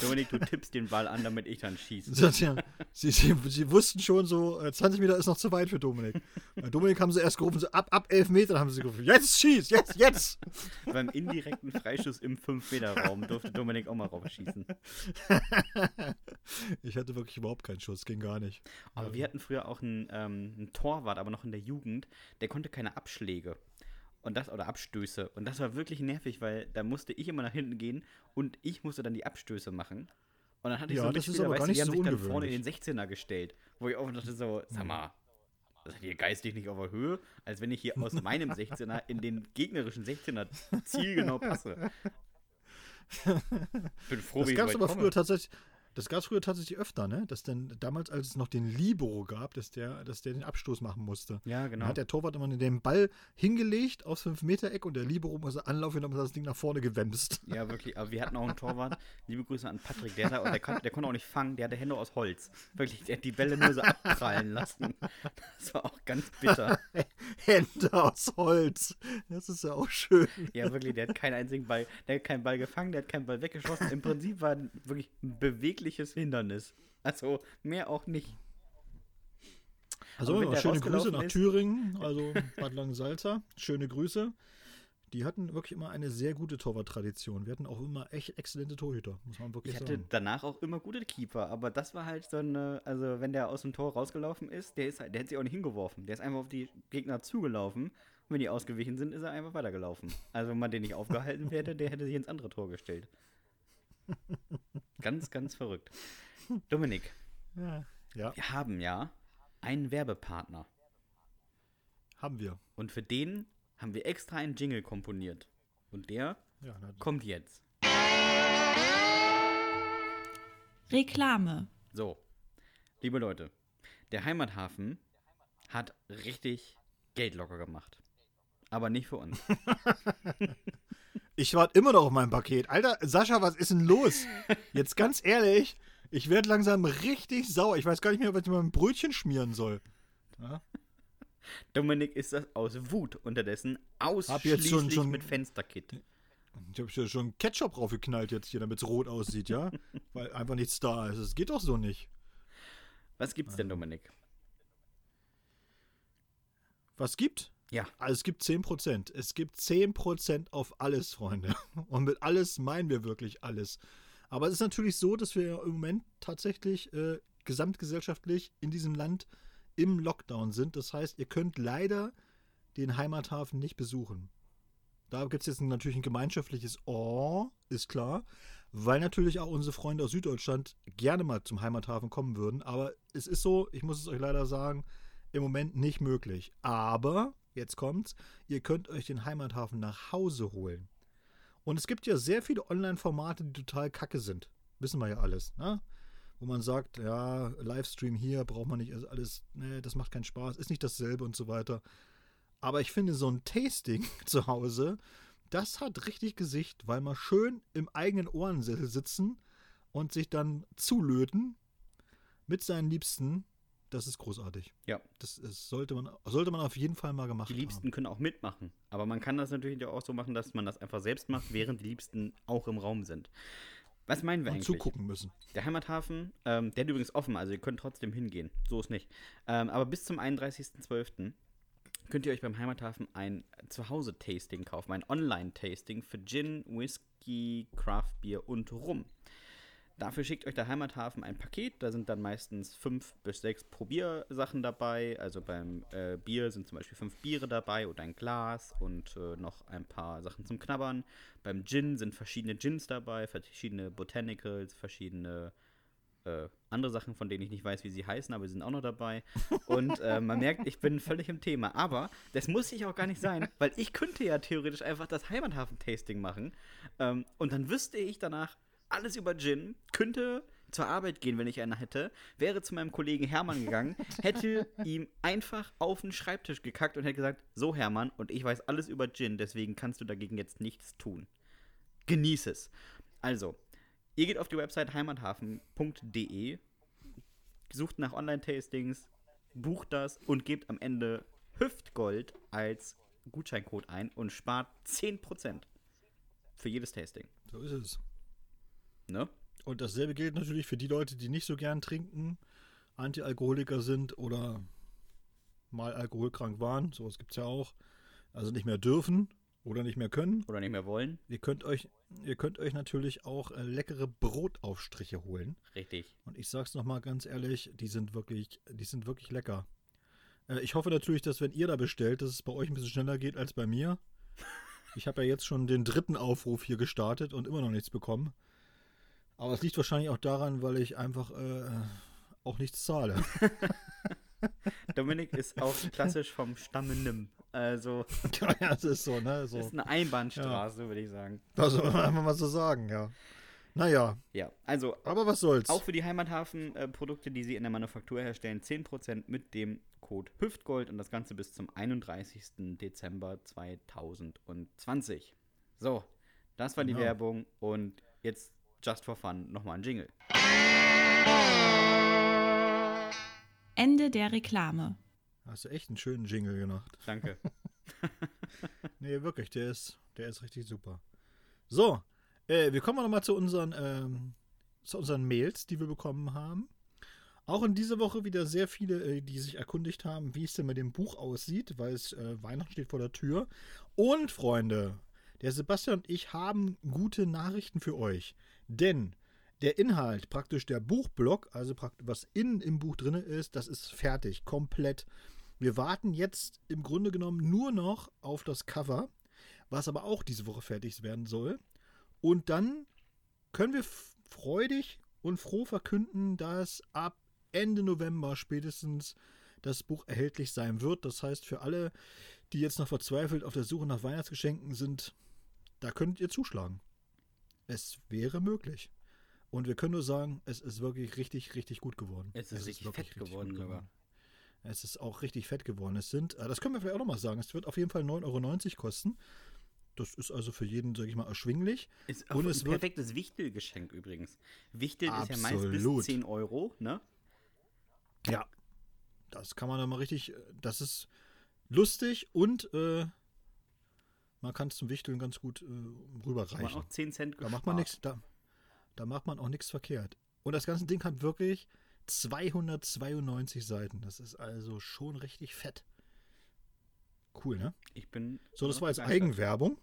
Dominik, du tippst den Ball an, damit ich dann schieße. Tja, sie, sie, sie wussten schon so, äh, 20 Meter ist noch zu weit für Dominik. Bei Dominik haben sie erst gerufen, so ab, ab 11 Meter haben sie gerufen, jetzt schieß, jetzt, jetzt. Beim indirekten Freischuss im 5-Meter-Raum durfte Dominik auch mal raufschießen. Ich hatte wirklich überhaupt keinen Schuss, ging gar nicht. Aber wir hatten früher auch einen, ähm, einen Torwart, aber noch in der Jugend, der konnte keine Abschläge. Und das, oder Abstöße. Und das war wirklich nervig, weil da musste ich immer nach hinten gehen und ich musste dann die Abstöße machen. Und dann hatte ich Ja, so das ist Mitspieler, aber weißt gar du, die nicht haben so sich dann vorne in den 16er gestellt. Wo ich auch dachte so, sag mal, seid ihr geistig nicht auf der Höhe, als wenn ich hier aus meinem 16er in den gegnerischen 16er zielgenau passe. Bin froh, Das wie ich gab es weit aber komme. früher tatsächlich, das gab es früher tatsächlich öfter, ne? Dass denn damals, als es noch den Libero gab, dass der, dass der den Abstoß machen musste. Ja, Dann genau. hat der Torwart immer den Ball hingelegt aufs 5-Meter-Eck und der Libero muss Anlauf genommen und hat das Ding nach vorne gewemst. Ja, wirklich. Aber wir hatten auch einen Torwart. Liebe Grüße an Patrick. Der, da, der, kon, der konnte auch nicht fangen. Der hatte Hände aus Holz. Wirklich, der hat die Bälle nur so abprallen lassen. Das war auch ganz bitter. Hände aus Holz. Das ist ja auch schön. Ja, wirklich, der hat keinen einzigen Ball, der hat keinen Ball gefangen, der hat keinen Ball weggeschossen. Im Prinzip war wirklich ein bewegliches Hindernis. Also mehr auch nicht. Also Aber schöne Grüße nach ist- Thüringen, also Bad Langensalza. Schöne Grüße. Die hatten wirklich immer eine sehr gute Torwarttradition. Wir hatten auch immer echt exzellente Torhüter, muss man wirklich Ich hatte sagen. danach auch immer gute Keeper, aber das war halt so eine, also wenn der aus dem Tor rausgelaufen ist, der ist halt, der hat sich auch nicht hingeworfen. Der ist einfach auf die Gegner zugelaufen. Und wenn die ausgewichen sind, ist er einfach weitergelaufen. Also wenn man den nicht aufgehalten hätte, der hätte sich ins andere Tor gestellt. Ganz, ganz verrückt. Dominik, Ja. ja, wir haben ja einen Werbepartner. haben wir. Und für den haben wir extra einen Jingle komponiert. Und der Ja, kommt jetzt. Reklame. So, liebe Leute, der Heimathafen hat richtig Geld locker gemacht. Aber nicht für uns. Ich warte immer noch auf mein Paket. Alter, Sascha, was ist denn los? Jetzt ganz ehrlich, ich werde langsam richtig sauer. Ich weiß gar nicht mehr, was ich mit meinem Brötchen schmieren soll. Ja? Dominik ist das aus Wut unterdessen ausschließlich jetzt schon- schon- mit Fensterkit. Ich habe schon Ketchup draufgeknallt jetzt hier, damit es rot aussieht, ja? Weil einfach nichts da ist. Es geht doch so nicht. Was gibt's denn, Dominik? Was gibt? Ja. Also es gibt 10%. Es gibt 10% auf alles, Freunde. Und mit alles meinen wir wirklich alles. Aber es ist natürlich so, dass wir im Moment tatsächlich äh, gesamtgesellschaftlich in diesem Land im Lockdown sind. Das heißt, ihr könnt leider den Heimathafen nicht besuchen. Da gibt es jetzt natürlich ein gemeinschaftliches Oh, ist klar, weil natürlich auch unsere Freunde aus Süddeutschland gerne mal zum Heimathafen kommen würden. Aber es ist so, ich muss es euch leider sagen, im Moment nicht möglich. Aber, jetzt kommt's, ihr könnt euch den Heimathafen nach Hause holen. Und es gibt ja sehr viele Online-Formate, die total kacke sind. Wissen wir ja alles, ne? Wo man sagt, ja, Livestream hier braucht man nicht, alles, ne, das macht keinen Spaß, ist nicht dasselbe und so weiter. Aber ich finde, so ein Tasting zu Hause, das hat richtig Gesicht, weil man schön im eigenen Ohrensessel sitzen und sich dann zulöten mit seinen Liebsten. Das ist großartig. Ja. Das ist, sollte, man, sollte man auf jeden Fall mal gemacht Die Liebsten können auch mitmachen. Aber man kann das natürlich auch so machen, dass man das einfach selbst macht, während die Liebsten auch im Raum sind. Was meinen wir haben. Und eigentlich? zugucken müssen. Der Heimathafen, ähm, der hat übrigens offen, also ihr könnt trotzdem hingehen. So ist nicht. Ähm, aber bis zum 31.12. könnt ihr euch beim Heimathafen ein Zuhause-Tasting kaufen, ein Online-Tasting für Gin, Whisky, Craft Beer und Rum. Dafür schickt euch der Heimathafen ein Paket. Da sind dann meistens fünf bis sechs Probiersachen dabei. Also beim äh, Bier sind zum Beispiel fünf Biere dabei oder ein Glas und äh, noch ein paar Sachen zum Knabbern. Beim Gin sind verschiedene Gins dabei, verschiedene Botanicals, verschiedene äh, andere Sachen, von denen ich nicht weiß, wie sie heißen, aber sie sind auch noch dabei. Und äh, man merkt, ich bin völlig im Thema. Aber das muss ich auch gar nicht sein, weil ich könnte ja theoretisch einfach das Heimathafen-Tasting machen. Ähm, und dann wüsste ich danach alles über Gin, könnte zur Arbeit gehen, wenn ich einen hätte, wäre zu meinem Kollegen Hermann gegangen, hätte ihm einfach auf den Schreibtisch gekackt und hätte gesagt, so Hermann, und ich weiß alles über Gin, deswegen kannst du dagegen jetzt nichts tun. Genieß es. Also, ihr geht auf die Website heimathafen.de, sucht nach Online-Tastings, bucht das und gebt am Ende Hüftgold als Gutscheincode ein und spart 10% für jedes Tasting. So ist es. Ne? Und dasselbe gilt natürlich für die Leute, die nicht so gern trinken, Antialkoholiker sind oder mal alkoholkrank waren. Sowas gibt es ja auch. Also nicht mehr dürfen oder nicht mehr können. Oder nicht mehr wollen. Ihr könnt euch, ihr könnt euch natürlich auch äh, leckere Brotaufstriche holen. Richtig. Und ich sag's nochmal ganz ehrlich, die sind wirklich, die sind wirklich lecker. Äh, ich hoffe natürlich, dass wenn ihr da bestellt, dass es bei euch ein bisschen schneller geht als bei mir. Ich habe ja jetzt schon den dritten Aufruf hier gestartet und immer noch nichts bekommen. Aber es liegt wahrscheinlich auch daran, weil ich einfach äh, auch nichts zahle. Dominik ist auch klassisch vom Stamme Nimm. Also, ja, das ist so, ne? So. ist eine Einbahnstraße, würde ich sagen. Das soll man einfach mal so sagen, ja. Naja, Ja, also aber was soll's. auch für die Heimathafen-Produkte, die sie in der Manufaktur herstellen, 10% mit dem Code Hüftgold und das Ganze bis zum 31. Dezember 2020. So, das war die Genau. Werbung und jetzt just for fun nochmal ein Jingle. Ende der Reklame. Hast du echt einen schönen Jingle gemacht. Danke. Nee, wirklich, der ist, der ist richtig super. So, äh, wir kommen nochmal zu unseren, ähm, zu unseren Mails, die wir bekommen haben. Auch in dieser Woche wieder sehr viele, äh, die sich erkundigt haben, wie es denn mit dem Buch aussieht, weil es äh, Weihnachten steht vor der Tür. Und Freunde, der Sebastian und ich haben gute Nachrichten für euch. Denn der Inhalt, praktisch der Buchblock, also was innen im Buch drin ist, das ist fertig, komplett. Wir warten jetzt im Grunde genommen nur noch auf das Cover, was aber auch diese Woche fertig werden soll. Und dann können wir freudig und froh verkünden, dass ab Ende November spätestens das Buch erhältlich sein wird. Das heißt, für alle, die jetzt noch verzweifelt auf der Suche nach Weihnachtsgeschenken sind, da könnt ihr zuschlagen. Es wäre möglich. Und wir können nur sagen, es ist wirklich richtig, richtig gut geworden. Es ist richtig wirklich fett geworden sogar. Es ist auch richtig fett geworden. Es sind, äh, das können wir vielleicht auch nochmal sagen, es wird auf jeden Fall 9,90 Euro kosten. Das ist also für jeden, sage ich mal, erschwinglich. Ist Und auch es ein wird- perfektes Wichtelgeschenk übrigens. Wichtel ist ja meist Absolut. bis 10 Euro, ne? Ja. Das kann man dann mal richtig, äh, das ist lustig und äh, man kann es zum Wichteln ganz gut äh, Kann man rüberreichen. auch 10 Cent Da macht man gespart. nichts, da, da macht man auch nichts verkehrt. Und das ganze Ding hat wirklich 292 Seiten. Das ist also schon richtig fett. Cool, ne? Ich bin. So, das war jetzt. Eigenwerbung.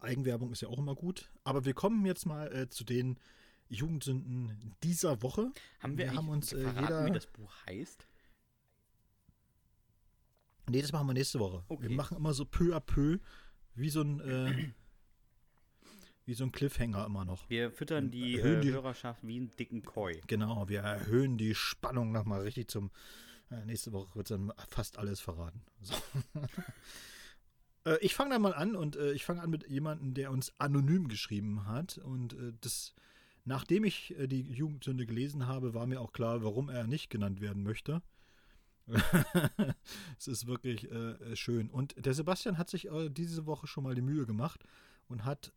Eigenwerbung ist ja auch immer gut. Aber wir kommen jetzt mal äh, zu den Jugendsünden dieser Woche. Haben wir, wir haben uns, äh, verraten, jeder- wie das Buch heißt? Nee, das machen wir nächste Woche. Okay. Wir machen immer so peu à peu, wie so ein, äh, wie so ein Cliffhanger immer noch. Wir füttern die, äh, die- Hörerschaft wie einen dicken Koi. Genau, wir erhöhen die Spannung nochmal richtig zum. Äh, nächste Woche wird dann fast alles verraten. So. äh, ich fange dann mal an und äh, ich fange an mit jemandem, der uns anonym geschrieben hat. Und äh, das, nachdem ich die Jugendsünde gelesen habe, war mir auch klar, warum er nicht genannt werden möchte. es ist wirklich äh, schön. Und der Sebastian hat sich äh, diese Woche schon mal die Mühe gemacht und hat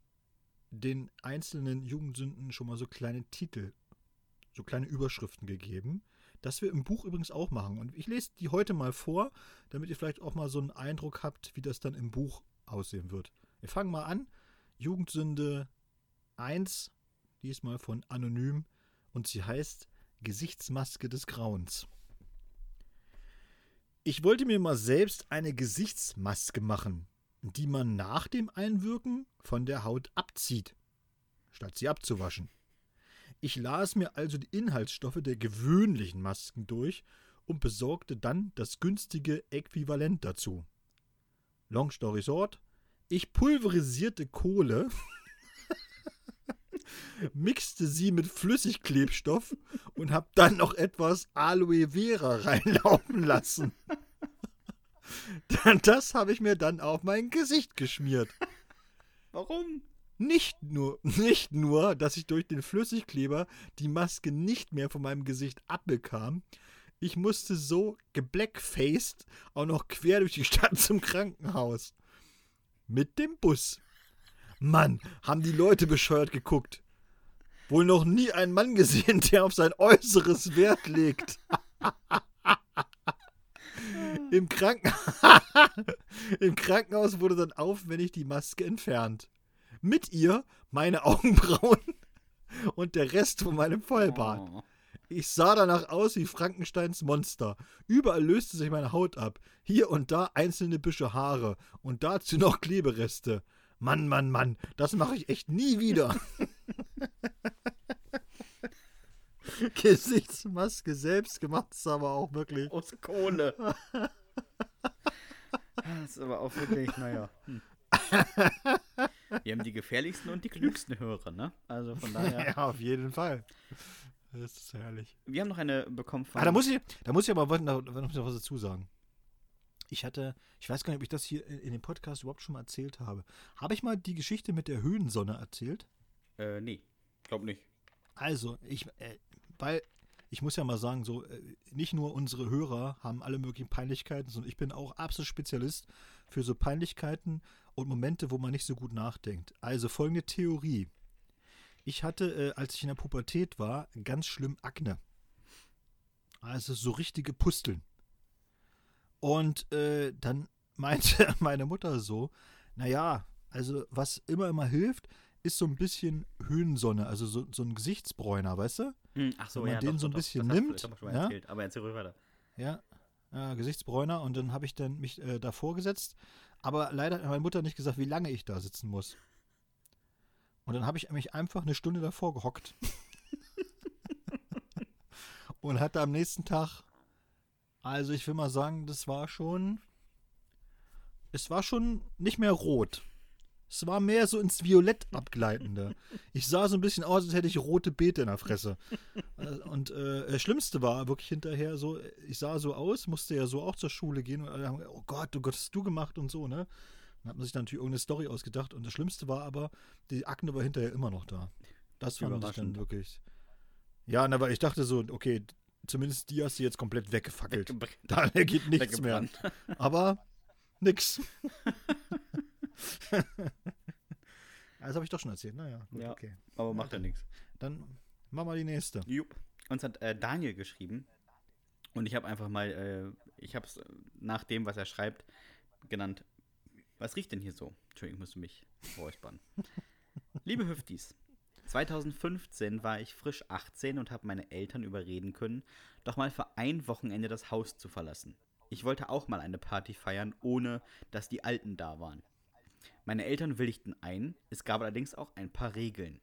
den einzelnen Jugendsünden schon mal so kleine Titel so kleine Überschriften gegeben. Das wir im Buch übrigens auch machen. Und ich lese die heute mal vor, damit ihr vielleicht auch mal so einen Eindruck habt, wie das dann im Buch aussehen wird. Wir fangen mal an. Jugendsünde 1, diesmal von Anonym. Und sie heißt Gesichtsmaske des Grauens. Ich wollte mir mal selbst eine Gesichtsmaske machen, die man nach dem Einwirken von der Haut abzieht, statt sie abzuwaschen. Ich las mir also die Inhaltsstoffe der gewöhnlichen Masken durch und besorgte dann das günstige Äquivalent dazu. Long story short, ich pulverisierte Kohle, mixte sie mit Flüssigklebstoff und habe dann noch etwas Aloe Vera reinlaufen lassen. Das habe ich mir dann auf mein Gesicht geschmiert. Warum? Nicht nur, nicht nur, dass ich durch den Flüssigkleber die Maske nicht mehr von meinem Gesicht abbekam, ich musste so geblackfaced auch noch quer durch die Stadt zum Krankenhaus. Mit dem Bus. Mann, haben die Leute bescheuert geguckt. Wohl noch nie einen Mann gesehen, der auf sein Äußeres Wert legt. Im, Kranken Im Krankenhaus wurde dann aufwendig die Maske entfernt. Mit ihr meine Augenbrauen und der Rest von meinem Vollbart. Oh. Ich sah danach aus wie Frankensteins Monster. Überall löste sich meine Haut ab. Hier und da einzelne Büsche Haare und dazu noch Klebereste. Mann, Mann, Mann, das mache ich echt nie wieder. Gesichtsmaske selbst gemacht ist aber auch wirklich. Aus Kohle. das ist aber auch wirklich, naja. Hm. Wir haben die gefährlichsten und die klügsten Hörer, ne? Also von daher. Ja, auf jeden Fall. Das ist herrlich. Wir haben noch eine bekommen von. Ah, da muss ich, da muss ich aber noch, noch was dazu sagen. Ich hatte, ich weiß gar nicht, ob ich das hier in, dem Podcast überhaupt schon mal erzählt habe. Habe ich mal die Geschichte mit der Höhensonne erzählt? Äh, nee. Glaub nicht. Also, ich, äh, weil ich muss ja mal sagen, so äh, nicht nur unsere Hörer haben alle möglichen Peinlichkeiten, sondern ich bin auch absolut Spezialist für so Peinlichkeiten und Momente, wo man nicht so gut nachdenkt. Also folgende Theorie. Ich hatte, äh, als ich in der Pubertät war, ganz schlimm Akne. Also so richtige Pusteln. Und äh, dann meinte meine Mutter so, naja, also was immer immer hilft, ist so ein bisschen Höhensonne, also so, so ein Gesichtsbräuner, weißt du? Hm, ach so, Wenn man ja, den doch, so ein doch, bisschen das du nimmt, vielleicht auch schon mal ja? erzählt, aber erzähl ruhig weiter. Ja, äh, Gesichtsbräuner und dann habe ich dann mich äh, davor gesetzt, aber leider hat meine Mutter nicht gesagt, wie lange ich da sitzen muss. Und dann habe ich mich einfach eine Stunde davor gehockt. und hatte am nächsten Tag, also ich will mal sagen, das war schon, es war schon nicht mehr rot. Es war mehr so ins Violett abgleitende. Ich sah so ein bisschen aus, als hätte ich rote Beete in der Fresse. Äh, Und äh, das Schlimmste war wirklich hinterher so, ich sah so aus, musste ja so auch zur Schule gehen und alle haben, gesagt, oh Gott, oh Gott, hast du gemacht und so, ne? Dann hat man sich dann natürlich irgendeine Story ausgedacht und das Schlimmste war aber, die Akne war hinterher immer noch da. Das fand ich dann wirklich. Ja, na, weil ich dachte so, okay, zumindest die hast du jetzt komplett weggefackelt. Da geht nichts mehr. Aber nix. das habe ich doch schon erzählt. Naja, gut, Ja. okay. Aber macht ja nichts. Dann machen wir die nächste. Jupp. Uns hat äh, Daniel geschrieben. Und ich habe einfach mal, äh, ich habe es nach dem, was er schreibt, genannt. Was riecht denn hier so? Entschuldigung, ich musste mich räuspern. Liebe Hüftis, 2015 war ich frisch 18 und habe meine Eltern überreden können, doch mal für ein Wochenende das Haus zu verlassen. Ich wollte auch mal eine Party feiern, ohne dass die Alten da waren. Meine Eltern willigten ein, es gab allerdings auch ein paar Regeln.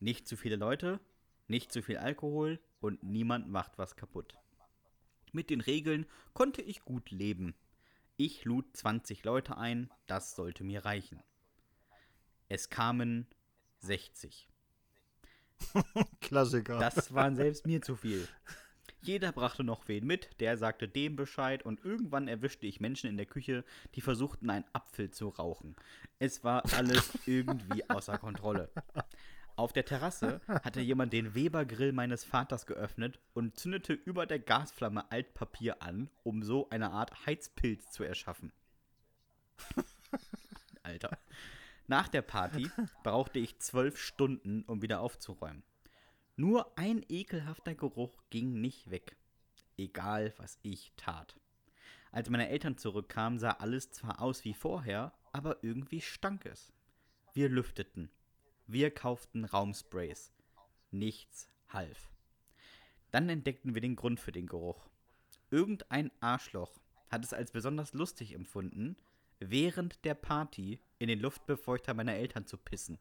Nicht zu viele Leute, nicht zu viel Alkohol und niemand macht was kaputt. Mit den Regeln konnte ich gut leben. Ich lud 20 Leute ein, das sollte mir reichen. Es kamen 60. Klassiker. Das waren selbst mir zu viel. Jeder brachte noch wen mit, der sagte dem Bescheid und irgendwann erwischte ich Menschen in der Küche, die versuchten, einen Apfel zu rauchen. Es war alles irgendwie außer Kontrolle. Auf der Terrasse hatte jemand den Weber-Grill meines Vaters geöffnet und zündete über der Gasflamme Altpapier an, um so eine Art Heizpilz zu erschaffen. Alter. Nach der Party brauchte ich zwölf Stunden, um wieder aufzuräumen. Nur ein ekelhafter Geruch ging nicht weg. Egal, was ich tat. Als meine Eltern zurückkamen, sah alles zwar aus wie vorher, aber irgendwie stank es. Wir lüfteten. Wir kauften Raumsprays. Nichts half. Dann entdeckten wir den Grund für den Geruch. Irgendein Arschloch hat es als besonders lustig empfunden, während der Party in den Luftbefeuchter meiner Eltern zu pissen.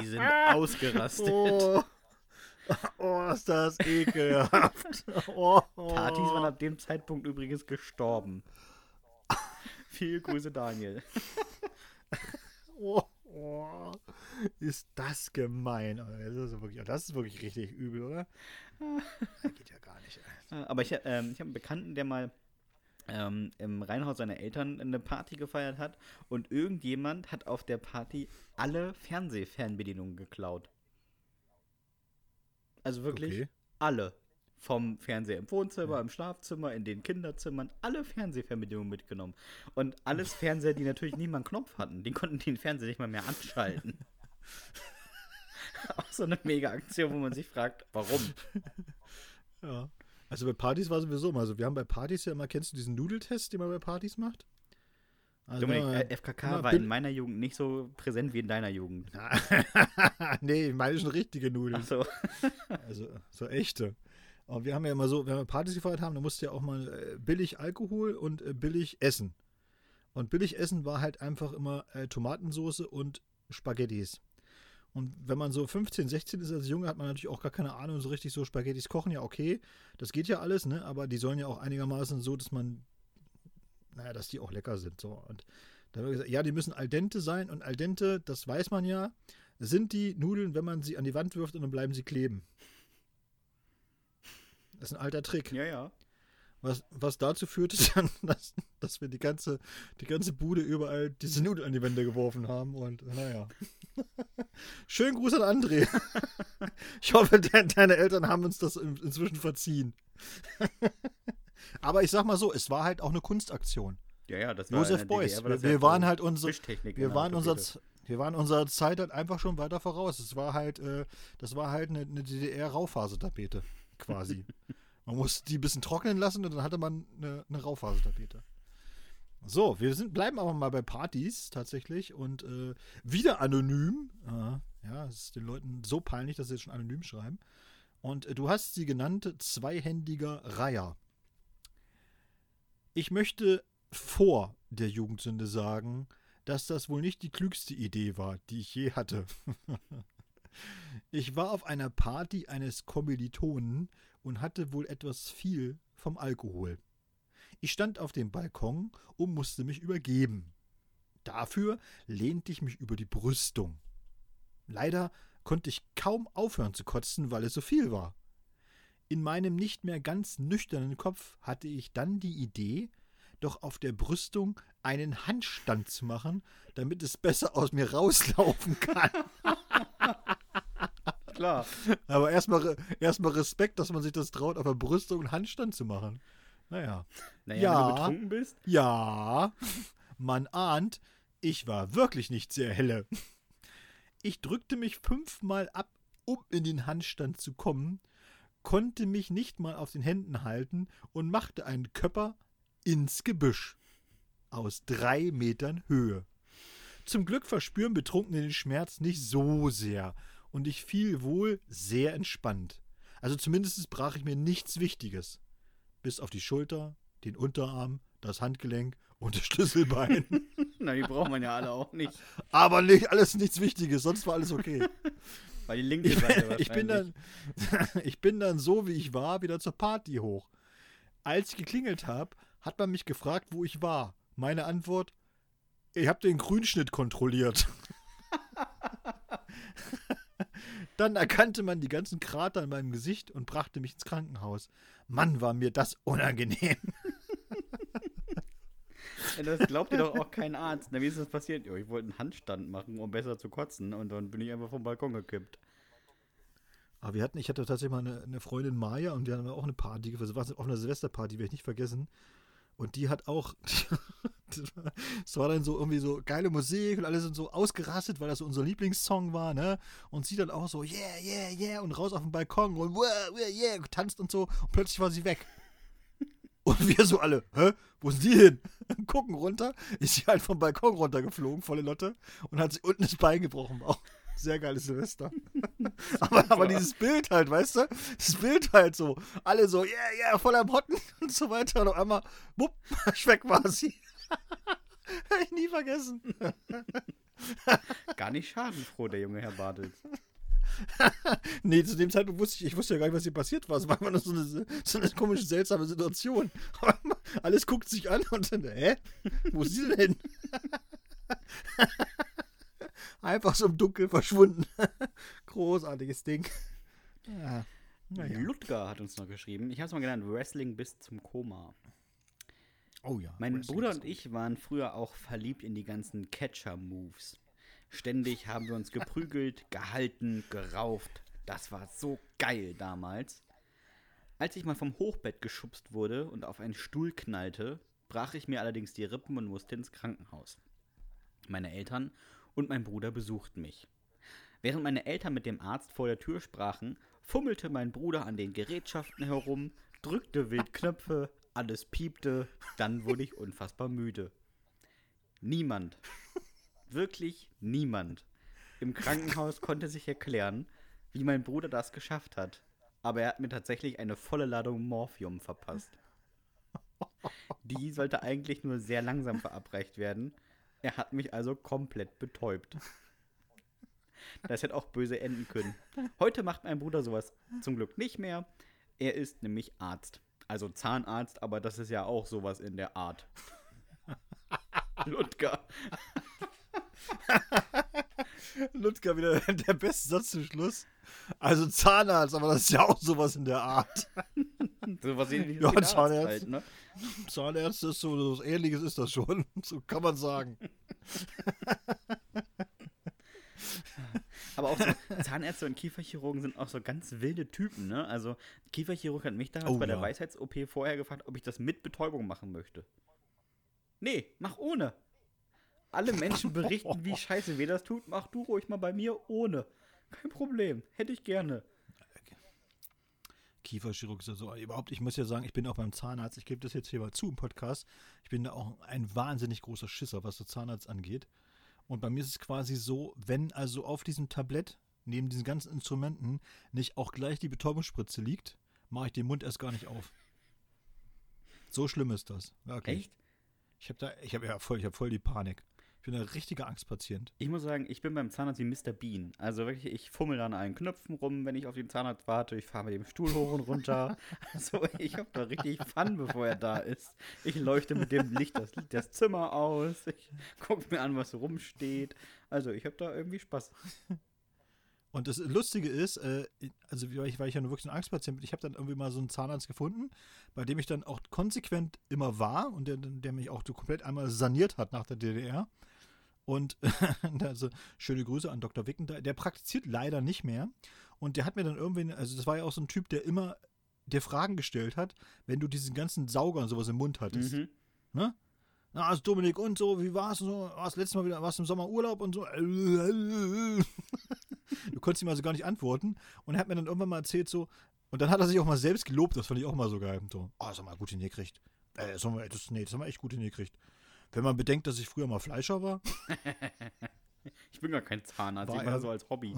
Die sind ausgerastet. Oh. oh, ist das ekelhaft. Oh, oh. Partys waren ab dem Zeitpunkt übrigens gestorben. Viel Grüße, Daniel. Oh, oh. Ist das gemein. Das ist, wirklich, das ist wirklich richtig übel, oder? Das geht nicht. Äh, Aber ich, ähm, ich habe einen Bekannten, der mal ähm, im Reihenhaus seiner Eltern eine Party gefeiert hat und irgendjemand hat auf der Party alle Fernsehfernbedienungen geklaut. Also wirklich Okay. alle. Vom Fernseher im Wohnzimmer, im Schlafzimmer, in den Kinderzimern, alle Fernsehfernbedienungen mitgenommen. Und alles Fernseher, die natürlich nie mal einen Knopf hatten, die konnten den Fernseher nicht mal mehr anschalten. Auch so eine Mega-Aktion, wo man sich fragt, warum? Ja. Also bei Partys war sowieso immer so. Wir haben bei Partys ja immer, kennst du diesen Nudeltest, den man bei Partys macht? Also Dominik, äh, FKK war in meiner Jugend nicht so präsent wie in deiner Jugend. nee, meine schon richtige Nudeln. Achso. Also so echte. Und wir haben ja immer so, wenn wir Partys gefeiert haben, dann musste ja auch mal äh, billig Alkohol und äh, billig Essen. Und billig Essen war halt einfach immer äh, Tomatensoße und Spaghettis. Und wenn man so 15, 16 ist als Junge, hat man natürlich auch gar keine Ahnung, so richtig so Spaghettis kochen, ja okay, das geht ja alles, ne? Aber die sollen ja auch einigermaßen so, dass man, naja, dass die auch lecker sind. So. Und da haben gesagt, ja, die müssen al dente sein und al dente, das weiß man ja, sind die Nudeln, wenn man sie an die Wand wirft und dann bleiben sie kleben. Das ist ein alter Trick. Ja, ja. Was, was dazu führte dann, dass, dass wir die ganze, die ganze Bude überall diese Nudeln an die Wände geworfen haben. Und naja. Schönen Gruß an André. Ich hoffe, de deine Eltern haben uns das in, inzwischen verziehen. Aber ich sag mal so, es war halt auch eine Kunstaktion. Ja, ja, das war Josef Beuys. Wir, ja wir waren halt unsere, wir waren unser. Wir waren unserer Zeit halt einfach schon weiter voraus. Es war halt, äh, das war halt eine, eine DDR-Raufasertapete, quasi. Man musste die ein bisschen trocknen lassen und dann hatte man eine, eine Raufasertapete. So, wir sind, bleiben aber mal bei Partys tatsächlich und äh, wieder anonym. Äh, ja, es ist den Leuten so peinlich, dass sie jetzt schon anonym schreiben. Und äh, du hast sie genannt zweihändiger Reiher. Ich möchte vor der Jugendsünde sagen, dass das wohl nicht die klügste Idee war, die ich je hatte. ich war auf einer Party eines Kommilitonen und hatte wohl etwas viel vom Alkohol. Ich stand auf dem Balkon und musste mich übergeben. Dafür lehnte ich mich über die Brüstung. Leider konnte ich kaum aufhören zu kotzen, weil es so viel war. In meinem nicht mehr ganz nüchternen Kopf hatte ich dann die Idee, doch auf der Brüstung einen Handstand zu machen, damit es besser aus mir rauslaufen kann. Klar. Aber erstmal erstmal Respekt, dass man sich das traut, auf der Brüstung einen Handstand zu machen. Naja. Naja, Ja. wenn du betrunken bist. Ja, man ahnt, ich war wirklich nicht sehr helle. Ich drückte mich fünfmal ab, um in den Handstand zu kommen, konnte mich nicht mal auf den Händen halten und machte einen Köpper ins Gebüsch. Aus drei Metern Höhe. Zum Glück verspüren Betrunkene den Schmerz nicht so sehr und ich fiel wohl sehr entspannt. Also zumindest brach ich mir nichts Wichtiges. Bis auf die Schulter, den Unterarm, das Handgelenk und das Schlüsselbein. Na, die braucht man ja alle auch nicht. Aber nicht alles nichts Wichtiges, sonst war alles okay. Weil die linke Ich, Seite ich, bin wahrscheinlich. dann, ich bin dann so, wie ich war, wieder zur Party hoch. Als ich geklingelt habe, hat man mich gefragt, wo ich war. Meine Antwort: Ich habe den Grünschnitt kontrolliert. Dann erkannte man die ganzen Krater in meinem Gesicht und brachte mich ins Krankenhaus. Mann, war mir das unangenehm. Das glaubt dir doch auch kein Arzt. Na, wie ist das passiert? Ich wollte einen Handstand machen, um besser zu kotzen. Und dann bin ich einfach vom Balkon gekippt. Aber wir hatten, ich hatte tatsächlich mal eine, eine Freundin Maya und die hatten auch eine Party, das war auf einer Silvesterparty, werde ich nicht vergessen. Und die hat auch, es war dann so irgendwie so geile Musik und alle sind so ausgerastet, weil das so unser Lieblingssong war, ne? Und sie dann auch so, yeah, yeah, yeah, und raus auf den Balkon und wow, yeah, yeah, tanzt und so. Und plötzlich war sie weg. Und wir so alle, hä? Wo sind die hin? Gucken runter, ist sie halt vom Balkon runtergeflogen, volle Lotte, und hat sich unten das Bein gebrochen. Auch sehr geiles Silvester. aber, aber dieses Bild halt, weißt du? Das Bild halt so. Alle so, yeah, yeah, voll am Hotten und so weiter. Und auf einmal, bupp, weg war sie. Hab ich nie vergessen. Gar nicht schadenfroh, der junge Herr Bartels. Nee, zu dem Zeitpunkt wusste ich, ich wusste ja gar nicht, was hier passiert war. Es war immer nur so eine, so eine komische, seltsame Situation. Alles guckt sich an und dann, hä? Wo ist sie denn hin? Einfach so im Dunkeln verschwunden. Großartiges Ding. Ja. Naja. Ludger hat uns noch geschrieben. Ich habe es mal genannt, Wrestling bis zum Koma. Oh ja. Mein Wrestling Bruder und ich waren früher auch verliebt in die ganzen Catcher-Moves. Ständig haben wir uns geprügelt, gehalten, gerauft. Das war so geil damals. Als ich mal vom Hochbett geschubst wurde und auf einen Stuhl knallte, brach ich mir allerdings die Rippen und musste ins Krankenhaus. Meine Eltern und mein Bruder besuchten mich. Während meine Eltern mit dem Arzt vor der Tür sprachen, fummelte mein Bruder an den Gerätschaften herum, drückte wild Knöpfe, alles piepte, dann wurde ich unfassbar müde. Niemand, wirklich niemand im Krankenhaus konnte sich erklären, wie mein Bruder das geschafft hat. Aber er hat mir tatsächlich eine volle Ladung Morphium verpasst. Die sollte eigentlich nur sehr langsam verabreicht werden. Er hat mich also komplett betäubt. Das hätte auch böse enden können. Heute macht mein Bruder sowas zum Glück nicht mehr. Er ist nämlich Arzt. Also Zahnarzt, aber das ist ja auch sowas in der Art. Ludger. Ludger wieder der beste Satz zum Schluss. Also Zahnarzt, aber das ist ja auch sowas in der Art. Sowas ähnliches Ja, wie der Arzt Zahnarzt. halt, ne? Zahnärzte ist so, was ähnliches ist das schon. So kann man sagen. Aber auch so Zahnärzte und Kieferchirurgen sind auch so ganz wilde Typen, ne? Also Kieferchirurg hat mich damals Oh, bei der ja. Weisheits-OP vorher gefragt, ob ich das mit Betäubung machen möchte. Nee, mach ohne. alle Menschen berichten, wie scheiße weh das tut, mach du ruhig mal bei mir ohne. Kein Problem. Hätte ich gerne. Kieferchirurg ist ja so. Überhaupt, ich muss ja sagen, ich bin auch beim Zahnarzt. Ich gebe das jetzt hier mal zu im Podcast. Ich bin da auch ein wahnsinnig großer Schisser, was so Zahnarzt angeht. Und bei mir ist es quasi so, wenn also auf diesem Tablett neben diesen ganzen Instrumenten nicht auch gleich die Betäubungsspritze liegt, mache ich den Mund erst gar nicht auf. So schlimm ist das. Wirklich. Echt? Ich habe da, ich habe ja voll, ich habe voll die Panik. Ich bin ein richtiger Angstpatient. Ich muss sagen, ich bin beim Zahnarzt wie Mr. Bean. Also wirklich, ich fummel an allen Knöpfen rum, wenn ich auf den Zahnarzt warte. Ich fahre mit dem Stuhl hoch und runter. Also ich habe da richtig Fun, bevor er da ist. Ich leuchte mit dem Licht das, das Zimmer aus. Ich gucke mir an, was rumsteht. Also ich habe da irgendwie Spaß. Und das Lustige ist, äh, also weil ich, weil ich ja nur wirklich ein Angstpatient bin, ich habe dann irgendwie mal so einen Zahnarzt gefunden, bei dem ich dann auch konsequent immer war und der, der mich auch so komplett einmal saniert hat nach der DDR. Und also schöne Grüße an Dr. Wicken. Der praktiziert leider nicht mehr. Und der hat mir dann irgendwie, also das war ja auch so ein Typ, der immer dir Fragen gestellt hat, wenn du diesen ganzen Sauger und sowas im Mund hattest. Mhm. Ne? Na, also Dominik und so, wie war's und so? Warst letztes Mal wieder, warst im Sommer Urlaub und so? Du konntest ihm also gar nicht antworten. Und er hat mir dann irgendwann mal erzählt, so, und dann hat er sich auch mal selbst gelobt, das fand ich auch mal so geil. So, oh, das haben wir gut hingekriegt. Äh, das haben wir, das, nee, das haben wir echt gut hingekriegt. Wenn man bedenkt, dass ich früher mal Fleischer war, Ich bin gar kein Zahnarzt, War ich er- das so als Hobby.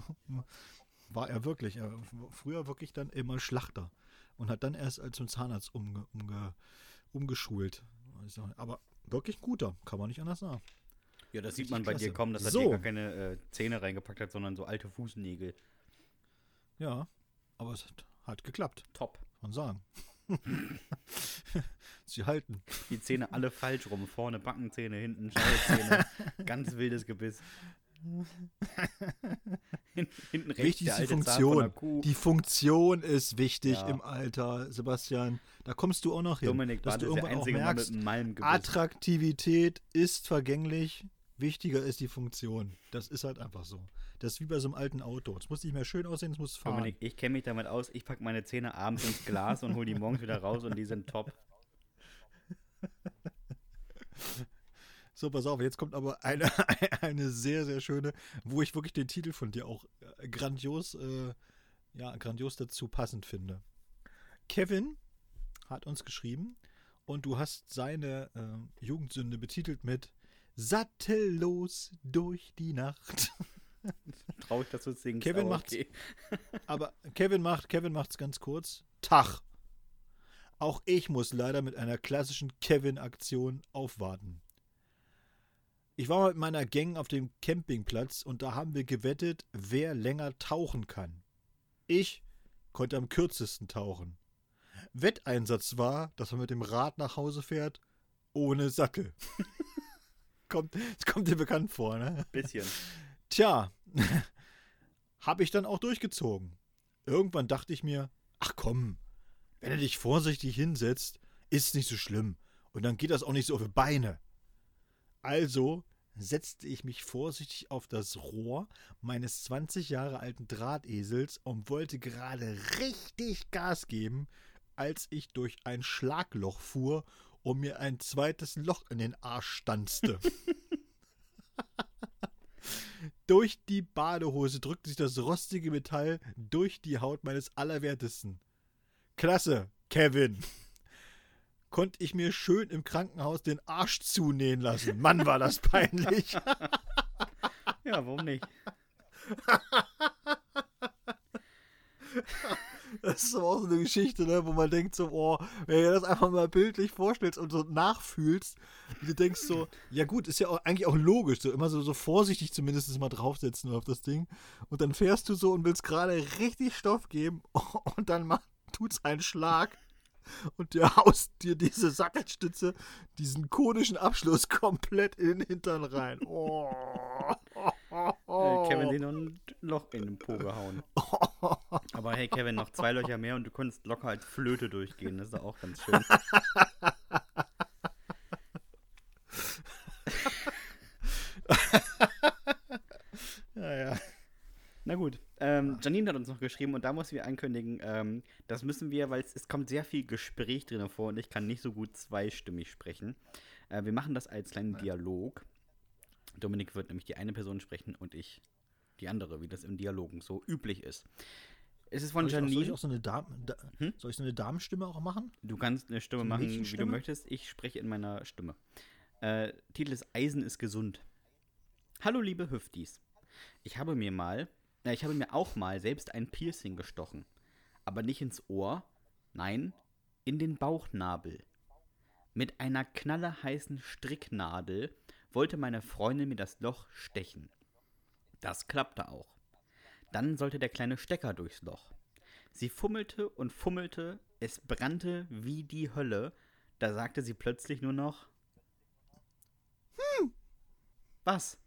war er wirklich, er, früher wirklich dann immer Schlachter. Und hat dann erst als zum Zahnarzt umge, umge, umgeschult. Also, aber wirklich guter, kann man nicht anders sagen. Ja, das sieht man bei dir klasse. kaum, dass er So. dir gar keine äh, Zähne reingepackt hat, sondern so alte Fußnägel. Ja, aber es hat, hat geklappt, Top. kann man sagen. Sie halten. Die Zähne alle falsch rum. Vorne Backenzähne, hinten Schneidezähne. Ganz wildes Gebiss. Hin, hinten rechts Wichtig ist die Funktion. Die Funktion ist wichtig Ja. im Alter, Sebastian. Da kommst du auch noch hin. Dominik dass du irgendwann auch merkst. Attraktivität ist vergänglich. Wichtiger ist die Funktion. Das ist halt einfach so. Das ist wie bei so einem alten Auto. Es muss nicht mehr schön aussehen, es muss fahren. Dominik, ich kenne mich damit aus. Ich packe meine Zähne abends ins Glas und hole die morgens wieder raus und die sind top. So, pass auf, jetzt kommt aber eine, eine sehr, sehr schöne, wo ich wirklich den Titel von dir auch äh, grandios, äh, ja, grandios dazu passend finde. Kevin hat uns geschrieben und du hast seine äh, Jugendsünde betitelt mit Sattellos durch die Nacht. Traurig, dass du es singst. Kevin aber macht's. okay. Aber Kevin macht, Kevin macht's ganz kurz. Tag. Auch ich muss leider mit einer klassischen Kevin-Aktion aufwarten. Ich war mal mit meiner Gang auf dem Campingplatz und da haben wir gewettet, wer länger tauchen kann. Ich konnte am kürzesten tauchen. Wetteinsatz war, dass man mit dem Rad nach Hause fährt, ohne Sattel. kommt, das kommt dir bekannt vor, ne? Bisschen. Tja, habe ich dann auch durchgezogen. Irgendwann dachte ich mir, ach komm, wenn du dich vorsichtig hinsetzt, ist nicht so schlimm. Und dann geht das auch nicht so auf die Beine. Also setzte ich mich vorsichtig auf das Rohr meines 20 Jahre alten Drahtesels und wollte gerade richtig Gas geben, als ich durch ein Schlagloch fuhr und mir ein zweites Loch in den Arsch stanzte. Durch die Badehose drückte sich das rostige Metall durch die Haut meines Allerwertesten. Klasse, Kevin. Konnte ich mir schön im Krankenhaus den Arsch zunähen lassen. Mann, war das peinlich. Ja, warum nicht? Das ist aber auch so eine Geschichte, ne, wo man denkt so, oh, wenn du das einfach mal bildlich vorstellst und so nachfühlst, wie du denkst so, ja gut, ist ja auch, eigentlich auch logisch, so immer so, so vorsichtig zumindest mal draufsetzen auf das Ding und dann fährst du so und willst gerade richtig Stoff geben und dann macht, tut's einen Schlag und dir haust dir diese Sattelstütze, diesen konischen Abschluss komplett in den Hintern rein. Oh. Kevin sich noch ein Loch in den Po gehauen. Aber hey, Kevin, noch zwei Löcher mehr und du konntest locker als Flöte durchgehen. Das ist auch ganz schön. Ja, ja. Na gut. Ähm, Janine hat uns noch geschrieben und da mussten wir ankündigen, ähm, das müssen wir, weil es, es kommt sehr viel Gespräch drin vor und ich kann nicht so gut zweistimmig sprechen. Äh, wir machen das als kleinen Dialog. Dominik wird nämlich die eine Person sprechen und ich die andere, wie das im Dialogen so üblich ist. Es ist von Soll ich, auch, soll ich Janine. auch so eine Dame, da, Hm? soll ich so eine Damenstimme auch machen? Du kannst eine Stimme So eine machen, wie du möchtest. Ich spreche in meiner Stimme. Äh, Titel ist Eisen ist gesund. Hallo liebe Hüftis. Ich habe mir mal, äh, ich habe mir auch mal selbst ein Piercing gestochen. Aber nicht ins Ohr, nein, in den Bauchnabel. Mit einer knallerheißen Stricknadel wollte meine Freundin mir das Loch stechen. Das klappte auch. Dann sollte der kleine Stecker durchs Loch. Sie fummelte und fummelte, es brannte wie die Hölle. Da sagte sie plötzlich nur noch: Hm. Was?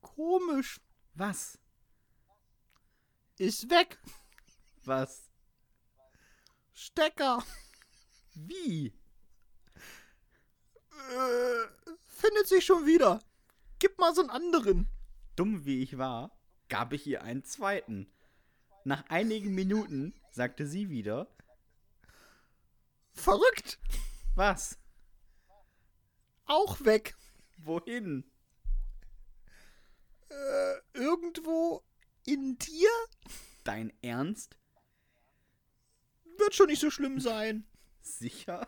Komisch. Was? Ist weg. Was? Stecker. Wie? Äh, findet sich schon wieder. Gib mal so einen anderen. Dumm wie ich war, gab ich ihr einen zweiten. Nach einigen Minuten sagte sie wieder: Verrückt. Was? Auch weg. Wohin? Äh, irgendwo in dir? Dein Ernst? Wird schon nicht so schlimm sein. Sicher?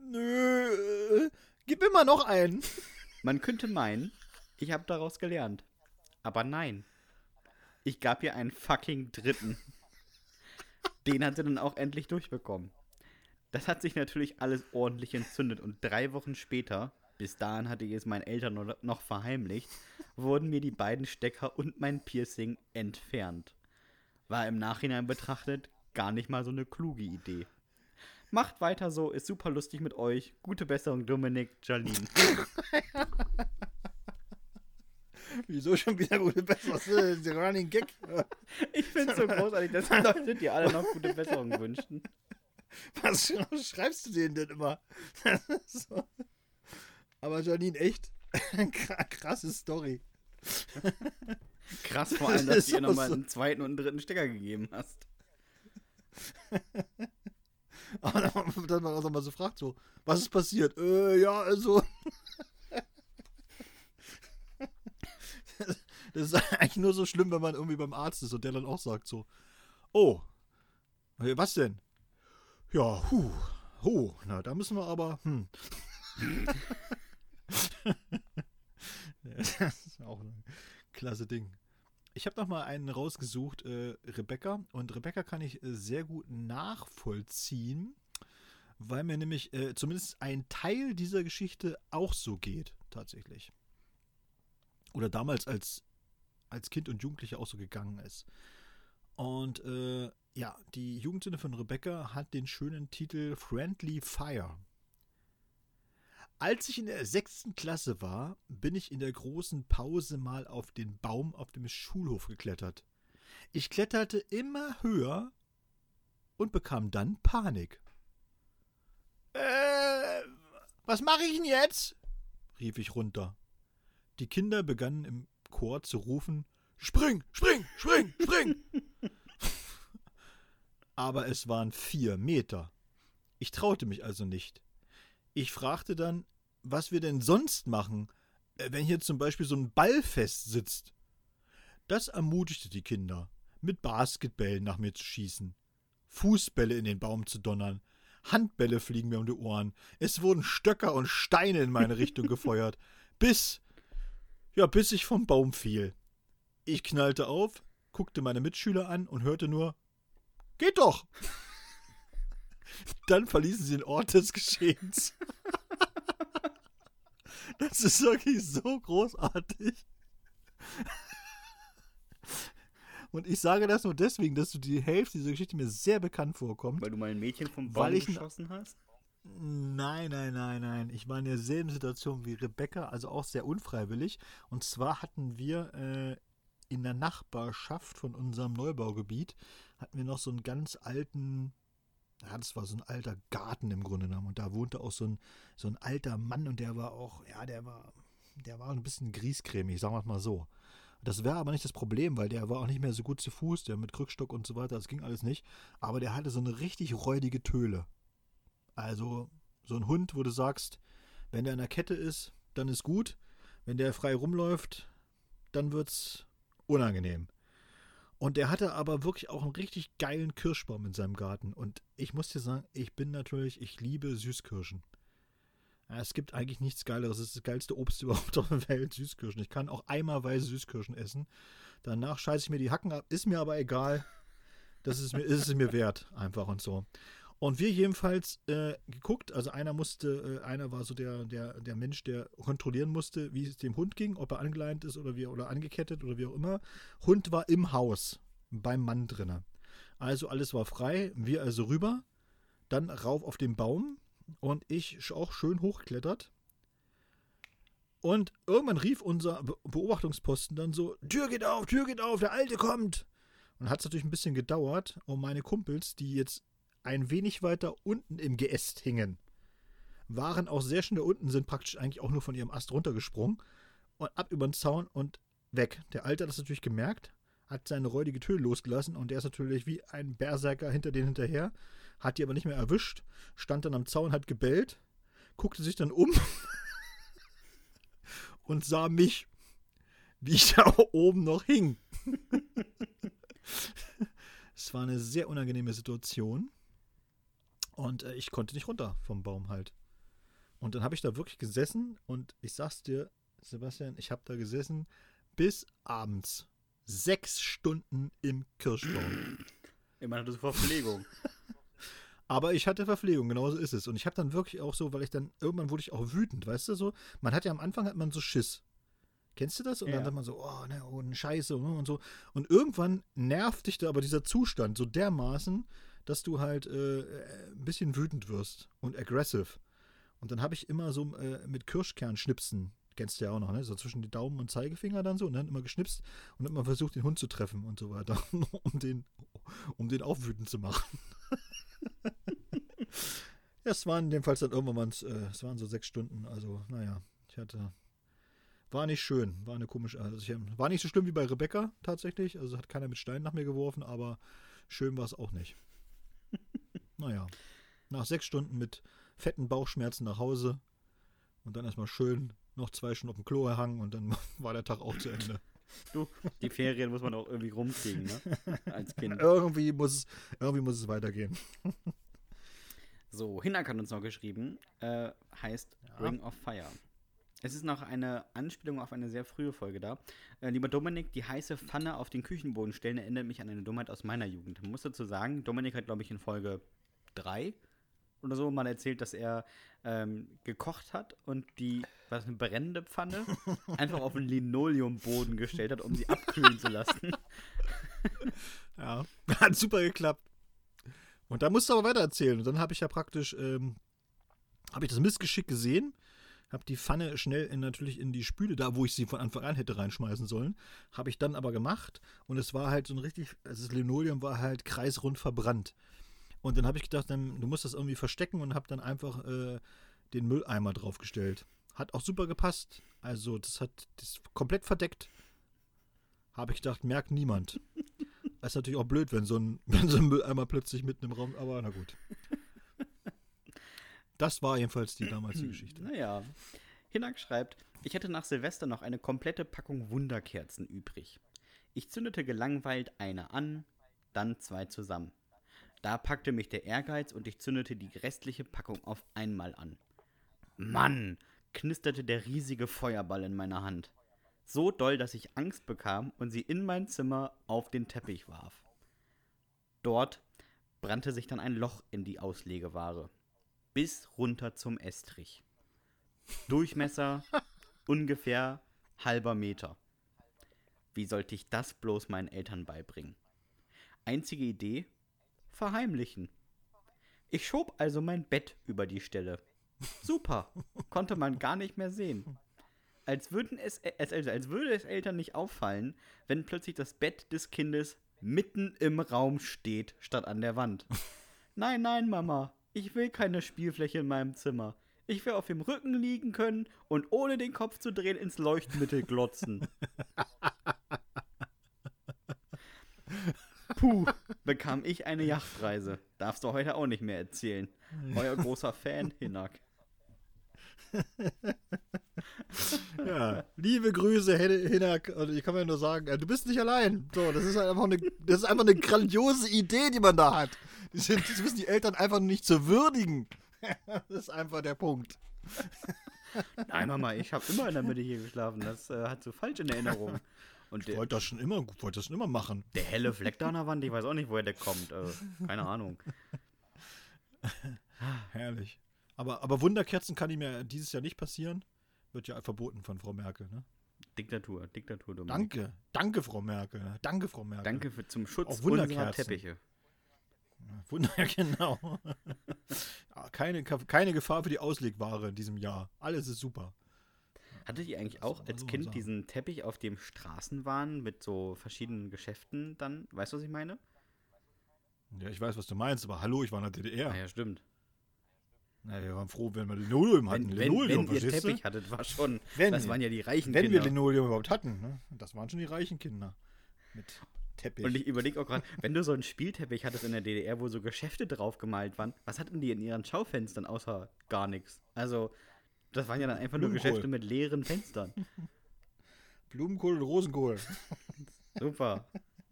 Nö. Äh, gib immer noch einen. Man könnte meinen, ich habe daraus gelernt. Aber nein. Ich gab ihr einen fucking dritten. Den hat sie dann auch endlich durchbekommen. Das hat sich natürlich alles ordentlich entzündet und drei Wochen später, bis dahin hatte ich es meinen Eltern noch- verheimlicht, wurden mir die beiden Stecker und mein Piercing entfernt. War im Nachhinein betrachtet gar nicht mal so eine kluge Idee. Macht weiter so, ist super lustig mit euch. Gute Besserung, Dominik, Jalin. Wieso schon wieder gute Besserung? Was ist denn der Running Gag? Ich finde es so großartig, dass die Leute dir alle noch gute Besserung wünschen. Was schreibst du denen denn immer? So. Aber Janine, echt kra- krasse Story. Krass, vor allem, Das dass du ihr nochmal so. einen zweiten und einen dritten Stecker gegeben hast. Aber dann, dann man auch mal so fragt, so, was ist passiert? Äh, ja, also. Das ist eigentlich nur so schlimm, wenn man irgendwie beim Arzt ist und der dann auch sagt so, oh, was denn? Ja, hu, hu, na, da müssen wir aber, hm. das ist auch ein klasse Ding. Ich habe noch mal einen rausgesucht, äh, Rebecca. Und Rebecca kann ich äh, sehr gut nachvollziehen, weil mir nämlich äh, zumindest ein Teil dieser Geschichte auch so geht, tatsächlich. Oder damals als, als Kind und Jugendlicher auch so gegangen ist. Und äh, ja, die Jugendsünde von Rebecca hat den schönen Titel Friendly Fire. Als ich in der sechsten Klasse war, bin ich in der großen Pause mal auf den Baum auf dem Schulhof geklettert. Ich kletterte immer höher und bekam dann Panik. Äh, was mache ich denn jetzt? rief ich runter. Die Kinder begannen im Chor zu rufen: Spring, spring, spring, spring! Aber es waren vier Meter. Ich traute mich also nicht. Ich fragte dann, was wir denn sonst machen, äh, wenn hier zum Beispiel so ein Ballfest sitzt. Das ermutigte die Kinder, mit Basketbällen nach mir zu schießen, Fußbälle in den Baum zu donnern, Handbälle fliegen mir um die Ohren, es wurden Stöcker und Steine in meine Richtung gefeuert, bis, ja, bis ich vom Baum fiel. Ich knallte auf, guckte meine Mitschüler an und hörte nur, geht doch! Dann verließen sie den Ort des Geschehens. Das ist wirklich so großartig. Und ich sage das nur deswegen, dass du die Hälfte dieser Geschichte mir sehr bekannt vorkommt. Weil du mal ein Mädchen vom Baum geschossen hast? Nein, nein, nein, nein. Ich war in derselben Situation wie Rebecca, also auch sehr unfreiwillig. Und zwar hatten wir äh, in der Nachbarschaft von unserem Neubaugebiet, hatten wir noch so einen ganz alten, ja, das war so ein alter Garten im Grunde genommen. Und da wohnte auch so ein, so ein alter Mann und der war auch, ja, der war, der war ein bisschen griescremig, sagen wir es mal so. Das wäre aber nicht das Problem, weil der war auch nicht mehr so gut zu Fuß, der mit Krückstock und so weiter, das ging alles nicht. Aber der hatte so eine richtig räudige Töle. Also so ein Hund, wo du sagst, Wenn der an der Kette ist, dann ist gut. Wenn der frei rumläuft, dann wird's unangenehm. Und der hatte aber wirklich auch einen richtig geilen Kirschbaum in seinem Garten. Und ich muss dir sagen, ich bin natürlich, ich liebe Süßkirschen. Es gibt eigentlich nichts Geileres. Es ist das geilste Obst überhaupt auf der Welt, Süßkirschen. Ich kann auch eimerweise Süßkirschen essen. Danach scheiße ich mir die Hacken ab. Ist mir aber egal. Das ist, mir, ist es mir wert, einfach und so. Und wir jedenfalls äh, geguckt, also einer musste, äh, einer war so der, der, der Mensch, der kontrollieren musste, wie es dem Hund ging, ob er angeleint ist oder wie oder angekettet oder wie auch immer. Hund war im Haus, beim Mann drinne. Also alles war frei, wir also rüber, dann rauf auf den Baum und ich auch schön hochgeklettert. Und irgendwann rief unser Be Beobachtungsposten dann so: Tür geht auf, Tür geht auf, der Alte kommt. Und hat es natürlich ein bisschen gedauert, um meine Kumpels, die jetzt ein wenig weiter unten im Geäst hingen, waren auch sehr schnell unten, sind praktisch eigentlich auch nur von ihrem Ast runtergesprungen und ab über den Zaun und weg. Der Alte hat das natürlich gemerkt, hat seine räudige Tür losgelassen und der ist natürlich wie ein Berserker hinter denen hinterher, hat die aber nicht mehr erwischt, stand dann am Zaun, hat gebellt, guckte sich dann um und sah mich, wie ich da oben noch hing. es war eine sehr unangenehme Situation. Und äh, ich konnte nicht runter vom Baum halt. Und dann habe ich da wirklich gesessen und ich sag's dir, Sebastian, ich habe da gesessen bis abends. Sechs Stunden im Kirschbaum. Immerhin hattest du Verpflegung. Aber ich hatte Verpflegung, genauso ist es. Und ich habe dann wirklich auch so, weil ich dann, irgendwann wurde ich auch wütend, weißt du so? Man hat ja am Anfang hat man so Schiss. Kennst du das? Und Ja. dann sagt man so, oh, ne, oh, ne, Scheiße und so. Und irgendwann nervt dich da aber dieser Zustand so dermaßen, dass du halt äh, äh, ein bisschen wütend wirst und aggressive. Und dann habe ich immer so äh, mit Kirschkernschnipsen, kennst du ja auch noch, ne? So zwischen die Daumen und Zeigefinger dann so und dann immer geschnipst und immer versucht, den Hund zu treffen und so weiter, um den, um den auch wütend zu machen. ja, es waren jedenfalls dann irgendwann, waren's, äh, es waren so sechs Stunden, also naja, ich hatte, war nicht schön, war eine komische, also ich, war nicht so schlimm wie bei Rebecca tatsächlich, also hat keiner mit Steinen nach mir geworfen, aber schön war es auch nicht. Naja, nach sechs Stunden mit fetten Bauchschmerzen nach Hause und dann erstmal schön noch zwei Stunden auf dem Klo erhangen und dann war der Tag auch zu Ende. Du, die Ferien muss man auch irgendwie rumkriegen, ne? Als Kind. Irgendwie muss es, irgendwie muss es weitergehen. So, Hinak hat uns noch geschrieben, äh, heißt Ring of Fire. Es ist noch eine Anspielung auf eine sehr frühe Folge da. Äh, lieber Dominik, die heiße Pfanne auf den Küchenboden stellen erinnert mich an eine Dummheit aus meiner Jugend. Man muss dazu sagen, Dominik hat, glaube ich, in Folge 3 oder so mal erzählt, dass er ähm, gekocht hat und die, was eine brennende Pfanne, einfach auf den Linoleumboden gestellt hat, um sie abkühlen zu lassen. Ja, hat super geklappt. Und da musst du aber weiter erzählen. Und dann habe ich ja praktisch, ähm, habe ich das Missgeschick gesehen, habe die Pfanne schnell in, natürlich in die Spüle, da wo ich sie von Anfang an hätte reinschmeißen sollen, habe ich dann aber gemacht. Und es war halt so ein richtig, also das Linoleum war halt kreisrund verbrannt. Und dann habe ich gedacht, dann, du musst das irgendwie verstecken und habe dann einfach äh, den Mülleimer draufgestellt. Hat auch super gepasst. Also das hat das komplett verdeckt. Habe ich gedacht, merkt niemand. Das ist natürlich auch blöd, wenn so ein, wenn so ein Mülleimer plötzlich mitten im Raum, aber na gut. Das war jedenfalls die damals die Geschichte. Naja. Hinak schreibt, ich hätte nach Silvester noch eine komplette Packung Wunderkerzen übrig. Ich zündete gelangweilt eine an, dann zwei zusammen. Da packte mich der Ehrgeiz und ich zündete die restliche Packung auf einmal an. Mann, knisterte der riesige Feuerball in meiner Hand. So doll, dass ich Angst bekam und sie in mein Zimmer auf den Teppich warf. Dort brannte sich dann ein Loch in die Auslegeware. Bis runter zum Estrich. Durchmesser ungefähr halber Meter. Wie sollte ich das bloß meinen Eltern beibringen? Einzige Idee? Verheimlichen. Ich schob also mein Bett über die Stelle. Super, konnte man gar nicht mehr sehen. Als, würden es, als, also als würde es Eltern nicht auffallen, wenn plötzlich das Bett des Kindes mitten im Raum steht, statt an der Wand. Nein, nein, Mama, ich will keine Spielfläche in meinem Zimmer. Ich will auf dem Rücken liegen können und ohne den Kopf zu drehen ins Leuchtmittel glotzen. Puh, bekam ich eine Yachtreise. Darfst du heute auch nicht mehr erzählen. Euer großer Fan, Hinak. ja, liebe Grüße, Hin- Hinak. Und ich kann mir nur sagen, äh, du bist nicht allein. So, das ist halt einfach eine, das ist einfach eine grandiose Idee, die man da hat. Die sind, das wissen die Eltern einfach nicht zu würdigen. das ist einfach der Punkt. Nein, Mama, ich habe immer in der Mitte hier geschlafen. Das äh, hat so falsch in Erinnerung. Und Ich wollte das schon immer, wollte das schon immer machen. der helle Fleck da an der Wand, ich weiß auch nicht, woher der kommt. Äh, keine Ahnung. Herrlich. Aber, aber Wunderkerzen kann ihm ja dieses Jahr nicht passieren. Wird ja verboten von Frau Merkel. Ne? Diktatur, Diktatur, Dominik. Danke, danke, Frau Merkel. Danke, Frau Merkel. Danke für, zum Schutz Auch unserer Wunderkerzen. Teppiche. Wunder, genau. Ja, keine, keine Gefahr für die Auslegware in diesem Jahr. Alles ist super. Hattet ihr eigentlich auch als so Kind sagen. diesen Teppich auf dem Straßenbahn mit so verschiedenen Geschäften dann? Weißt du, was ich meine? Ja, ich weiß, was du meinst, aber hallo, ich war in der DDR. Ah ja, stimmt. Na, wir waren froh, wenn wir Linoleum hatten. Wenn, wenn, Linoleum, wenn ihr verstehst du? Teppich hattet, war schon. Wenn, das waren ja die reichen wenn wir Kinder. Linoleum überhaupt hatten. Ne? Das waren schon die reichen Kinder. Mit Teppich. Und ich überlege auch gerade, wenn du so einen Spielteppich hattest in der DDR, wo so Geschäfte drauf gemalt waren, was hatten die in ihren Schaufenstern außer gar nichts? Also, das waren ja dann einfach nur. Geschäfte mit leeren Fenstern. Blumenkohl und Rosenkohl. Super.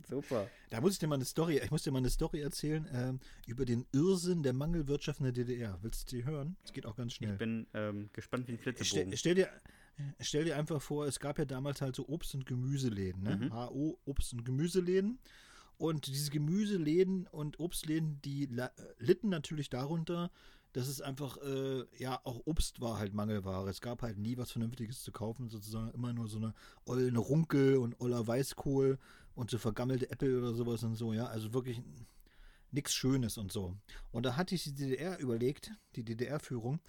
Super. Da muss ich dir mal eine Story, ich muss dir mal eine Story erzählen ähm, über den Irrsinn der Mangelwirtschaft in der DDR. Willst du die hören? Es geht auch ganz schnell. Ich bin ähm, gespannt wie ein Flitzebogen. Stell, stell, dir, stell dir einfach vor, es gab ja damals halt so Obst- und Gemüseläden, ne? Mhm. HO Obst- und Gemüseläden. Und diese Gemüseläden und Obstläden, die litten natürlich darunter, dass es einfach, äh, ja, auch Obst war halt Mangelware. Es gab halt nie was Vernünftiges zu kaufen, sozusagen immer nur so eine ollene Runkel und oller Weißkohl und so vergammelte Äpfel oder sowas und so, ja. Also wirklich nichts Schönes und so. Und da hat sich die DDR überlegt, die DDR-Führung,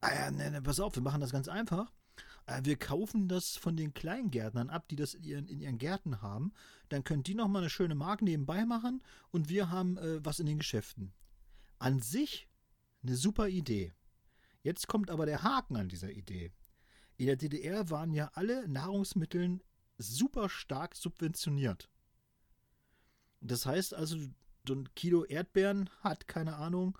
ah ja, ne, ne, pass auf, wir machen das ganz einfach. Äh, Wir kaufen das von den Kleingärtnern ab, die das in ihren, in ihren Gärten haben. Dann können die nochmal eine schöne Mark nebenbei machen und wir haben äh, was in den Geschäften. An sich eine super Idee. Jetzt kommt aber der Haken an dieser Idee. In der DDR waren ja alle Nahrungsmittel super stark subventioniert. Das heißt also, so ein Kilo Erdbeeren hat, keine Ahnung,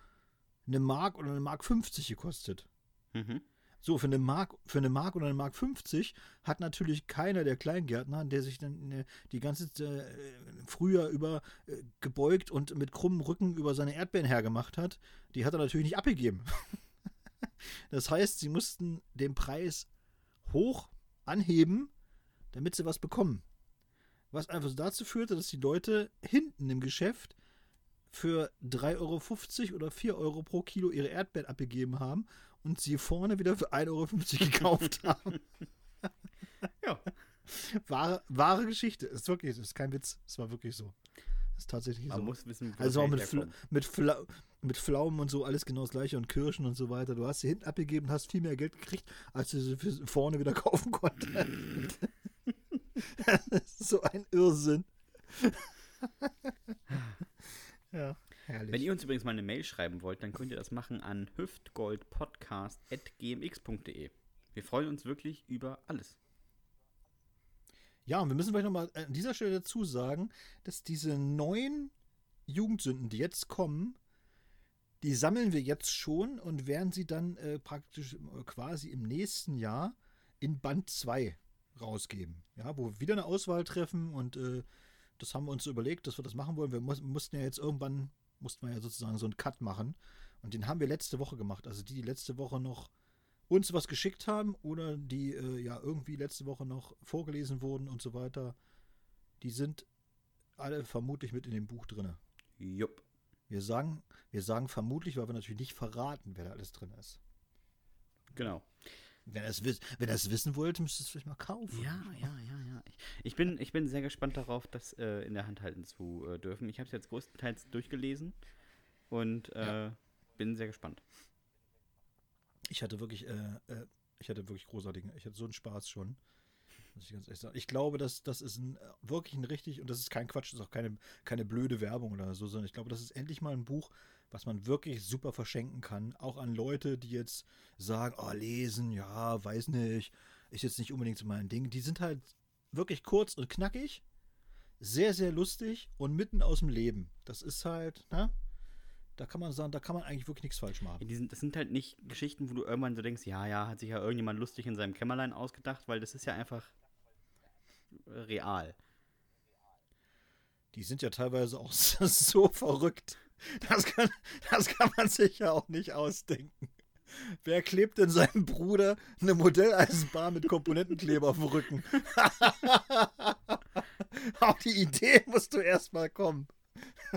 eine Mark oder eine Mark 50 gekostet. Mhm. So, für eine Mark, für eine Mark oder eine Mark 50 hat natürlich keiner der Kleingärtner, der sich dann äh, die ganze äh, Frühjahr über äh, gebeugt und mit krummem Rücken über seine Erdbeeren hergemacht hat, die hat er natürlich nicht abgegeben. das heißt, sie mussten den Preis hoch anheben, damit sie was bekommen. Was einfach dazu führte, dass die Leute hinten im Geschäft für 3,50 Euro oder 4 Euro pro Kilo ihre Erdbeeren abgegeben haben und sie vorne wieder für 1,50 Euro gekauft haben. Ja. Wahre, wahre Geschichte. Ist wirklich, das ist kein Witz. Es war wirklich so. Das ist tatsächlich Man so. muss wissen, wo Also auch mit, Fla mit, Fla mit Pflaumen und so alles genau das gleiche und Kirschen und so weiter. Du hast sie hinten abgegeben, hast viel mehr Geld gekriegt, als du sie vorne wieder kaufen konntest. das ist so ein Irrsinn. ja, herrlich. Wenn ihr uns übrigens mal eine Mail schreiben wollt, dann könnt ihr das machen an hüftgoldpodcast.gmx.de. Wir freuen uns wirklich über alles. Ja, und wir müssen vielleicht nochmal an dieser Stelle dazu sagen, dass diese neuen Jugendsünden, die jetzt kommen, die sammeln wir jetzt schon und werden sie dann äh, praktisch äh, quasi im nächsten Jahr in Band 2 rausgeben. Ja, wo wir wieder eine Auswahl treffen und äh, das haben wir uns so überlegt, dass wir das machen wollen. Wir mus mussten ja jetzt irgendwann, mussten wir ja sozusagen so einen Cut machen und den haben wir letzte Woche gemacht. Also die, die letzte Woche noch uns was geschickt haben oder die äh, ja irgendwie letzte Woche noch vorgelesen wurden und so weiter, die sind alle vermutlich mit in dem Buch drin. Jupp. Wir sagen, wir sagen vermutlich, weil wir natürlich nicht verraten, wer da alles drin ist. Genau. Wenn ihr es wenn es wissen wollt, müsst ihr es vielleicht mal kaufen. Ja, ja, ja, ja. Ich, bin, ich bin sehr gespannt darauf, das äh, in der Hand halten zu äh, dürfen. Ich habe es jetzt größtenteils durchgelesen und äh, bin sehr gespannt. Ich hatte wirklich, äh, äh, ich hatte wirklich großartigen, ich hatte so einen Spaß schon. Muss ich ganz ehrlich sagen. Ich glaube, dass das ist ein, äh, wirklich ein richtig, und das ist kein Quatsch, das ist auch keine, keine blöde Werbung oder so, sondern ich glaube, das ist endlich mal ein Buch, was man wirklich super verschenken kann. Auch an Leute, die jetzt sagen, oh, lesen, ja, weiß nicht, ist jetzt nicht unbedingt so mein Ding. Die sind halt wirklich kurz und knackig, sehr, sehr lustig und mitten aus dem Leben. Das ist halt, ne? Da kann man sagen, da kann man eigentlich wirklich nichts falsch machen. Die sind, das sind halt nicht Geschichten, wo du irgendwann so denkst, ja, ja, hat sich ja irgendjemand lustig in seinem Kämmerlein ausgedacht, weil das ist ja einfach real. Die sind ja teilweise auch so verrückt. Das kann, das kann man sich ja auch nicht ausdenken. Wer klebt denn seinem Bruder eine Modelleisenbahn mit Komponentenkleber auf dem Rücken? Auf die Idee musst du erstmal kommen.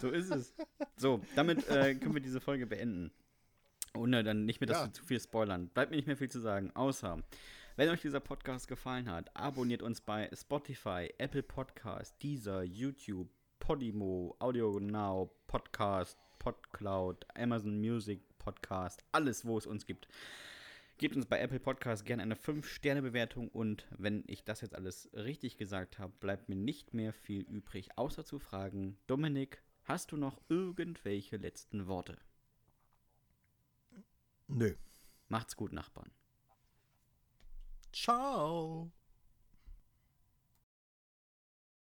So ist es. So, damit äh, können wir diese Folge beenden. Ohne dann nicht mehr, dass Ja. wir zu viel spoilern. Bleibt mir nicht mehr viel zu sagen, außer, wenn euch dieser Podcast gefallen hat, abonniert uns bei Spotify, Apple Podcast, Deezer, YouTube, Podimo, Audio Now, Podcast, Podcloud, Amazon Music Podcast, alles, wo es uns gibt. Gebt uns bei Apple Podcast gerne eine 5-Sterne-Bewertung und wenn ich das jetzt alles richtig gesagt habe, bleibt mir nicht mehr viel übrig, außer zu fragen, Dominik, hast du noch irgendwelche letzten Worte? Nö. Macht's gut, Nachbarn. Ciao.